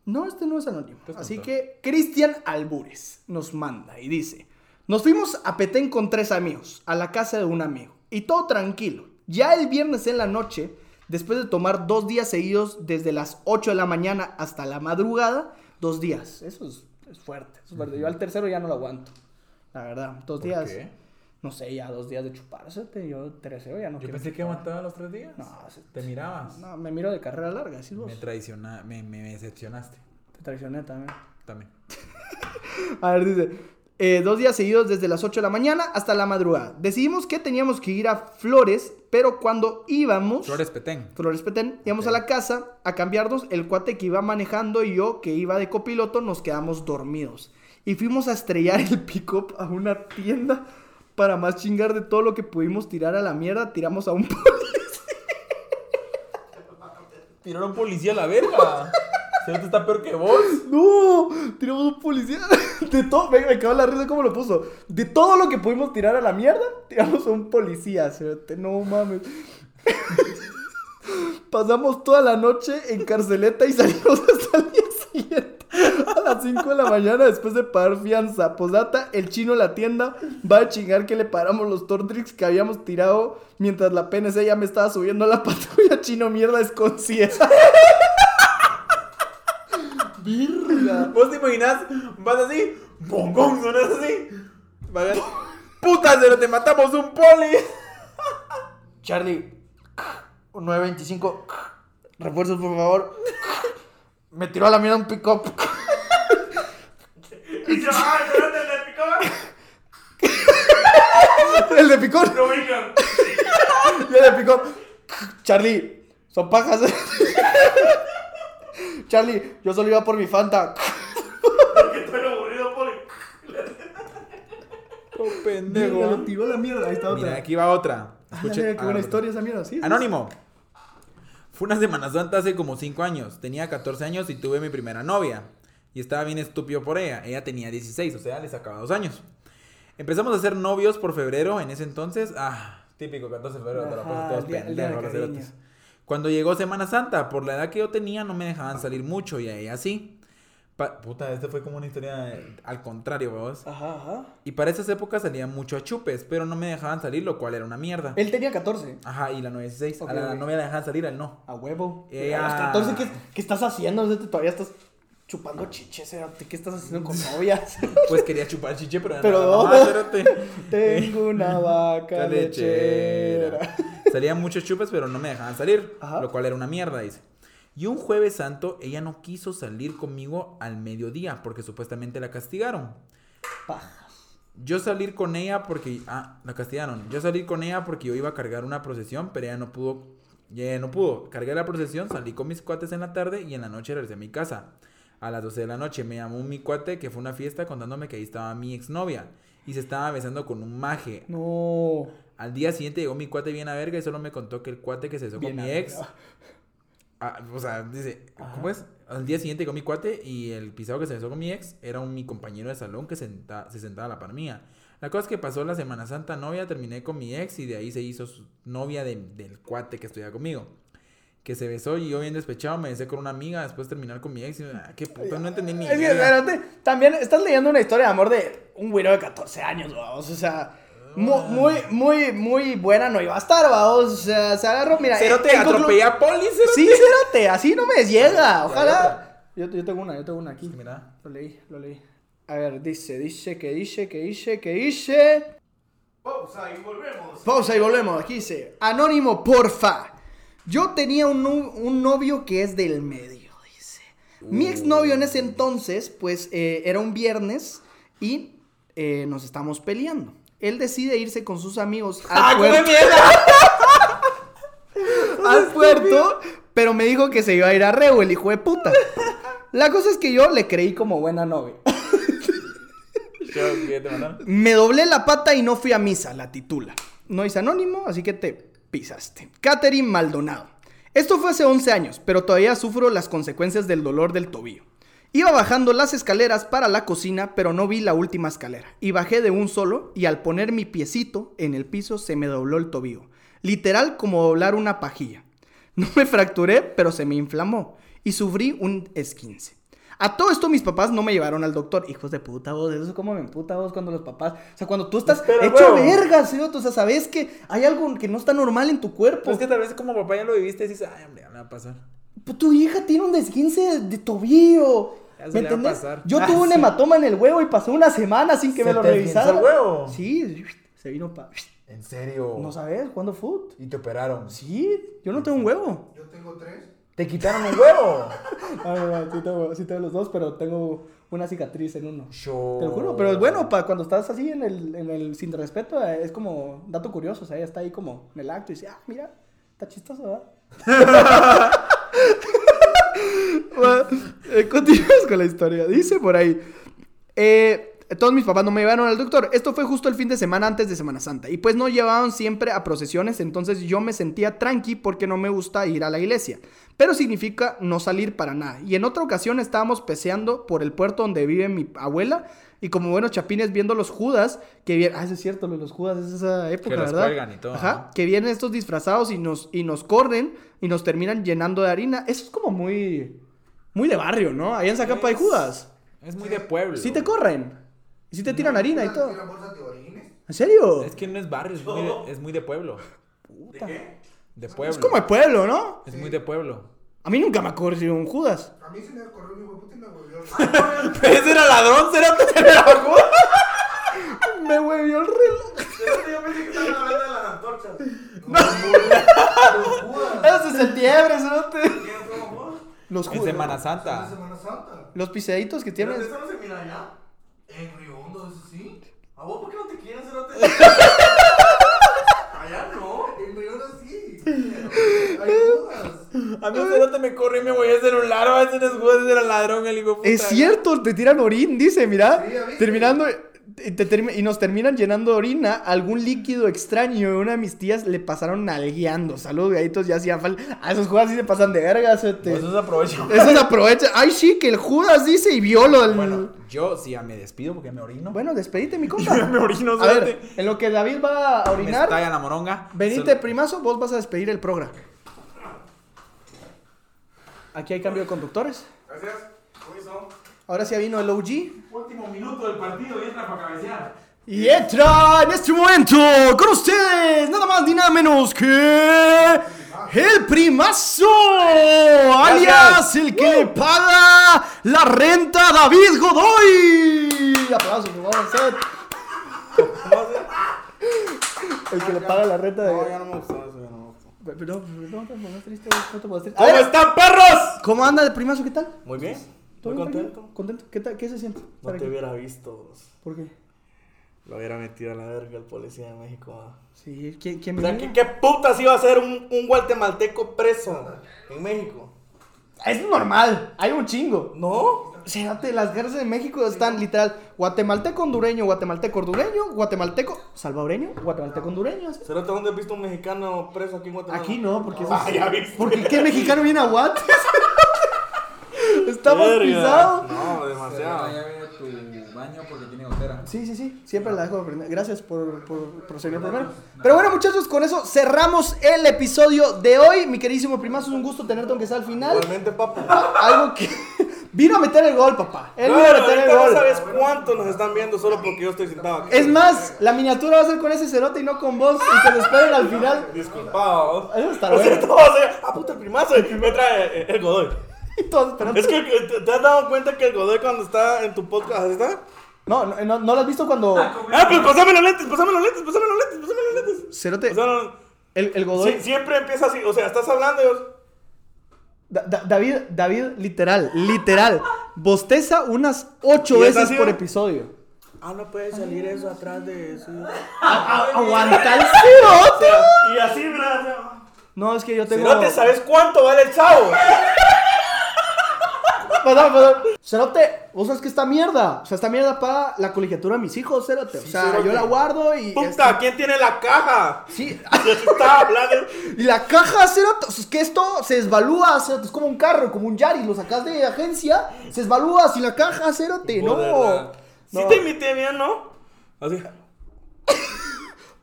No, este no es anónimo. Entonces, Así que Cristian Albures nos manda y dice: Nos fuimos a Petén con tres amigos, a la casa de un amigo. Y todo tranquilo. Ya el viernes en la noche, después de tomar dos días seguidos, desde las 8 de la mañana hasta la madrugada, dos días. Eso es, es fuerte. es fuerte. Yo al tercero ya no lo aguanto. La verdad, dos ¿Por días. qué? No sé, ya dos días de chuparse. te- Yo tercero ya no Yo pensé que aguantaba los tres días. No, se- Te mirabas. No, me miro de carrera larga, ¿sí vos? Me traiciona, me, me, decepcionaste. Te traicioné también. También. A ver, dice. eh, dos días seguidos desde las 8 de la mañana hasta la madrugada. Decidimos que teníamos que ir a Flores, pero cuando íbamos... Flores Petén. Flores Petén, íbamos a la casa a cambiarnos. El cuate que iba manejando y yo, que iba de copiloto, nos quedamos dormidos. Y fuimos a estrellar el pick-up a una tienda. Para más chingar de todo lo que pudimos tirar a la mierda, tiramos a un Tiraron policía a la verga. Cerote está peor que vos. ¡No! Tiramos a un policía. De todo, me, me cago en la risa cómo lo puso. De todo lo que pudimos tirar a la mierda, tiramos a un policía. cerote. No mames. Pasamos toda la noche en carceleta y salimos hasta el día siguiente. A las 5 de la mañana después de pagar fianza. Posdata, el chino de la tienda va a chingar que le paramos los Tortrix que habíamos tirado mientras la PNC ya me estaba subiendo a la patrulla. Chino mierda es conciencia. Virga. ¿Vos te imaginas? Vas así, bongón, sonas así. Vas- Puta, pero te matamos un poli. Charlie, un 925. Refuerzos, por favor. Me tiró a la mierda un pick-up. Yo, ¡ah, espérate, le picó! El de picón. Lo ubican. Y el de picón. Charlie, son pajas. Charlie, yo solo iba por mi Fanta. Que estoy aburrido, poli. Oh, Lo pendejo. tiró a la mierda. Ahí está otra. Mira, aquí va otra. Ah, Escuche- mira, qué buena historia esa mierda, sí. sí, Anónimo. Fue una Semana Santa hace como 5 años. Tenía 14 años y tuve mi primera novia. Y estaba bien estúpido por ella. Ella tenía 16, o sea, le sacaba 2 años. Empezamos a ser novios por febrero en ese entonces. Ah, típico 14 de febrero, te la Ajá, pasan todos de pendejos. Cuando llegó Semana Santa, por la edad que yo tenía, no me dejaban salir mucho y a ella sí. Pa- Puta, este fue como una historia al contrario, vos. Ajá, ajá. Y para esas épocas salía mucho a chupes, pero no me dejaban salir, lo cual era una mierda. Él tenía 14. Ajá, y la novia 16. Ok, a la novia la dejaban salir, a él no. A huevo. Ella- A los 14, ¿qué, qué estás haciendo? Todavía estás chupando chiches, cerote. ¿Qué estás haciendo con novias? Pues quería chupar chiche, pero, Pero no, espérate. Tengo una vaca lechera. lechera. Salían muchos chupes, pero no me dejaban salir. Ajá. Lo cual era una mierda, dice. Y un jueves santo, ella no quiso salir conmigo al mediodía porque supuestamente la castigaron. Pajas. Yo salir con ella porque. Ah, la castigaron. Yo salir con ella porque yo iba a cargar una procesión, pero ella no pudo. y ella no pudo. Cargué la procesión, salí con mis cuates en la tarde y en la noche regresé a mi casa. A las 12 de la noche me llamó mi cuate que fue a una fiesta contándome que ahí estaba mi exnovia y se estaba besando con un maje. No. Al día siguiente llegó mi cuate bien a verga y solo me contó que el cuate que se besó con mi ex. Ah, o sea, dice, ¿cómo es? Al día siguiente llegó mi cuate y el pisado que se besó con mi ex era un mi compañero de salón que senta- se sentaba a la par mía. La cosa es que pasó la Semana Santa novia, terminé con mi ex y de ahí se hizo su novia de- del cuate que estudiaba conmigo. Que se besó y yo bien despechado me besé con una amiga, después terminar con mi ex y ah, qué puta, no entendí ni Es que, espérate, también estás leyendo una historia de amor de un güiro de 14 años, vamos. O sea, mu- muy, muy, muy buena no iba a estar, vamos. O sea, se agarró, mira. Cero eh, te en conclu- atropellé a Poli, cero Sí, cérate, así no me llega. Ojalá. Yo, yo tengo una, yo tengo una aquí. Mira. Lo leí, lo leí. A ver, dice, dice, que dice, que dice, que dice. Pausa y volvemos. Pausa y volvemos. Aquí dice, Anónimo, porfa. Yo tenía un, un novio que es del medio, dice. Mi exnovio en ese entonces, pues, eh, era un viernes y eh, nos estamos peleando. Él decide irse con sus amigos al ¡Ah, puerto, mierda! al puerto, pero me dijo que se iba a ir a Reu, el hijo de puta. La cosa es que yo le creí como buena novia. Me doblé la pata y no fui a misa, la titula. No es anónimo, así que te pisaste. Catherine Maldonado. Esto fue hace 11 años, pero todavía sufro las consecuencias del dolor del tobillo. Iba bajando las escaleras para la cocina, pero no vi la última escalera. Y bajé de un solo y al poner mi piecito en el piso se me dobló el tobillo. Literal como doblar una pajilla. No me fracturé, pero se me inflamó. Y sufrí un esquince. A todo esto mis papás no me llevaron al doctor. Hijos de puta vos, eso es como me emputa vos cuando los papás... O sea, cuando tú estás hecho huevo. verga, ¿sí? O sea, sabes que hay algo que no está normal en tu cuerpo. Pues que tal vez como papá ya lo viviste y dices, ay, hombre, ya me va a pasar. Pues tu hija tiene un desguince de tobillo. Ya se ¿Me le va a entiendes? pasar. Yo Ah, tuve un sí. hematoma en el huevo y pasó una semana sin que ¿Se me lo te revisara. el huevo? Sí, se vino pa. ¿En serio? ¿No sabes? ¿Cuándo fue? Y te operaron. Sí, yo no tengo un huevo. Yo tengo tres. ¿Te quitaron un huevo? No, no, sí tengo, sí tengo los dos, pero tengo una cicatriz en uno. Yo... Te lo juro, pero es bueno, para cuando estás así en el, en el sin respeto, eh, es como dato curioso, o sea, ella está ahí como en el acto y dice, ah, mira, está chistoso, ¿verdad? Bueno, eh, continuamos con la historia. Dice por ahí, eh, todos mis papás no me llevaron al doctor. Esto fue justo el fin de semana antes de Semana Santa. Y pues no llevaban siempre a procesiones, entonces yo me sentía tranqui porque no me gusta ir a la iglesia. Pero significa no salir para nada. Y en otra ocasión estábamos peseando por el puerto donde vive mi abuela y como buenos chapines viendo los Judas, que vienen, ah, eso es cierto, lo de los Judas es esa época, los ¿verdad? y todo, Ajá, ¿no? que vienen estos disfrazados y nos, y nos corren y nos terminan llenando de harina. Eso es como muy, muy de barrio, ¿no? Allá en Zacapa hay Judas. Es muy de pueblo. Sí te corren. Y sí te tiran harina y todo. ¿Tiran bolsas de orines? ¿En serio? Es que no es barrio, es muy de, es muy de pueblo. ¿De qué? De pueblo. Es como el pueblo, ¿no? Es muy de pueblo. A mí nunca me ha corrido un Judas. A mí se me corrió mi hueputa y me volvió. Ese era ladrón, será Me huevió el reloj. Yo pensé que estaban hablando de las antorchas. Los Judas. Eso es septiembre, cerote. ¿Quién fue vos? Los En Judas. Semana Es Santa. Semana Santa. Los piseitos que ¿Pero tienes. eso no se mira allá? En Río Hondo, eso sí. ¿A vos por qué no te quieren, cerote? Allá no. En Río Hondo sí. Hay Judas. A mí no te me corre y me voy a celular, va a hacer ese era ladrón el hijo puta. Es cierto, te tiran orín, dice, mira. Sí, terminando. Y te termi- y nos terminan llenando de orina algún líquido extraño. Una de mis tías le pasaron nalgueando. Saludos, gaditos, ya hacía falta. A esos judas sí se pasan de verga, cerote. Pues eso se aprovecha. Eso se aprovecha. Ay, sí, que el Judas dice y vio lo del. Bueno, yo sí ya me despido porque me orino. Bueno, despedite, mi compa. me orino, A ver, cerote. en lo que David va a Me orinar, estalla la moronga. venite, primazo, vos vas a despedir el programa. Aquí hay cambio de conductores. Gracias. Ahora sí vino el OG. Último minuto del partido y entra para cabecear. Y entra en este momento con ustedes, nada más ni nada menos que el primazo, alias el que le paga la renta a David Godoy. Aplausos, por favor. El que le paga la renta de. No, ya no me gustó eso, ya no me gustó. Pero no, no te pongas triste, no te pongas triste. A ¿Cómo están, perros? ¿Cómo anda el primazo? ¿Qué tal? Muy bien. ¿Todo bien, contento. ¿Contento? ¿Qué? ¿Qué se siente? No te aquí? hubiera visto. vos. ¿Por qué? Lo hubiera metido a la verga el policía de México. ah. Sí, ¿quién, quién O sea? ¿qué, qué putas iba a ser un, un guatemalteco preso en México? Es normal, hay un chingo. ¿No? Fíjate, las cárceles de México están literal guatemalteco hondureño, guatemalteco hondureño, guatemalteco salvadoreño, guatemalteco hondureño. así. ¿Será que dónde has visto un mexicano preso aquí en Guatemala? Aquí no, porque eso Ah, es- ya viste. Porque qué mexicano viene a Guates. Estamos pisados. No, demasiado. tu baño porque tiene gotera. Sí, sí, sí, siempre la dejo de prender. Gracias por, por proseguir primero. Pero bueno, muchachos, con eso cerramos el episodio de hoy. Mi queridísimo primazo, es un gusto tenerte aunque sea al final. Igualmente, papu. Algo que vino a meter el gol, papá. Él No, vino a meter el ahorita no gol. sabes cuánto nos están viendo solo porque yo estoy sentado aquí. Es más, la miniatura va a ser con ese cerote y no con vos. Y que lo esperen al final. Disculpados. Eso está O sea, bueno. todo va a ser, ah, puta, el primazo. Me trae eh, el Godoy. Y todos esperando. Es que ¿te, te has dado cuenta que el Godoy cuando está en tu podcast así está? No, no, no, ¿no lo has visto cuando. Ah, pues pásame los lentes, pásame los lentes, pásame los lentes, pásame los lentes. Cerote. O sea, no- El, el Godoy. sí, siempre empieza así, o sea, estás hablando y Da- Da- David, David, literal, literal. Bosteza unas ocho ¿Y es veces por episodio. Ah, no puede salir eso atrás de eso. Aguanta el cerote. Y así, ¿verdad? No, es que yo tengo. Cerote, ¿sabes cuánto vale el chavo? Perdón, perdón. Cerote, vos sabes que esta mierda. O sea, esta mierda para la colegiatura de mis hijos, cerote. O sea, yo la guardo y. Puta, ¿quién tiene la caja? Sí. Estaba hablando. Y la caja, cerote. o sea, es que esto se desvalúa, cerote. Es como un carro, como un Yari. Lo sacas de agencia, se desvalúa sin la caja, cerote. No. ¿verdad? Sí No. te imité bien, ¿no? Así.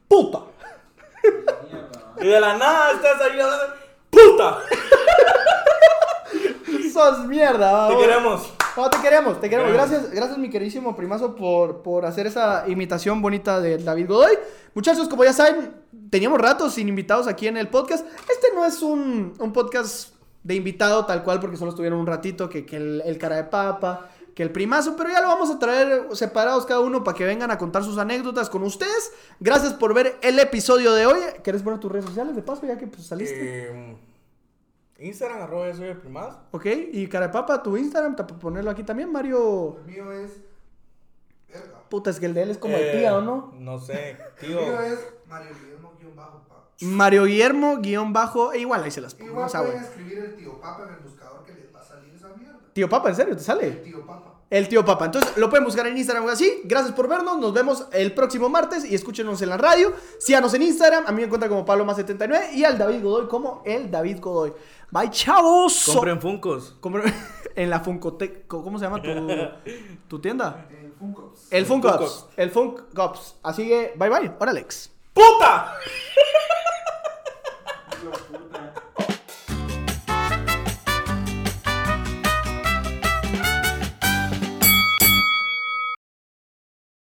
Puta. Y de la nada estás ahí. ¡Puta! Sos mierda, Te queremos. No, te queremos, te queremos. Gracias, gracias mi queridísimo primazo por, por hacer esa imitación bonita de David Godoy. Muchachos, como ya saben, teníamos ratos sin invitados aquí en el podcast. Este no es un, un podcast de invitado tal cual porque solo estuvieron un ratito, que, que el, el cara de papa, que el primazo, pero ya lo vamos a traer separados cada uno para que vengan a contar sus anécdotas con ustedes. Gracias por ver el episodio de hoy. ¿Quieres poner tus redes sociales de paso ya que pues, saliste? Eh, Instagram, arroba soy el primaz. Ok, y cara de papa, tu Instagram, para ponerlo aquí también, Mario. El mío es. Verga. Puta, es que el de él es como Eh, el tía, ¿o no? No sé, El tío. mío es Mario Guillermo guion bajo pa. Mario Guillermo, guion bajo, e igual ahí se las pongo. Igual pueden escribir el tío Papa en el buscador que les va a salir esa mierda. Tío Papa, ¿en serio? ¿Te El sale? tío Papa. El tío Papa. Entonces lo pueden buscar en Instagram así. Gracias por vernos. Nos vemos el próximo martes y escúchenos en la radio. Síganos en Instagram. A mí me encuentran como Pablo más 79 y al David Godoy como el David Godoy. Bye, chavos. Compren Funcos. Compren- en la Funcote... ¿Cómo se llama tu, tu tienda? El Funkops. El Funko Funko. Ops. El Funko Ops. Así que, bye bye. Ahora, Alex. ¡Puta!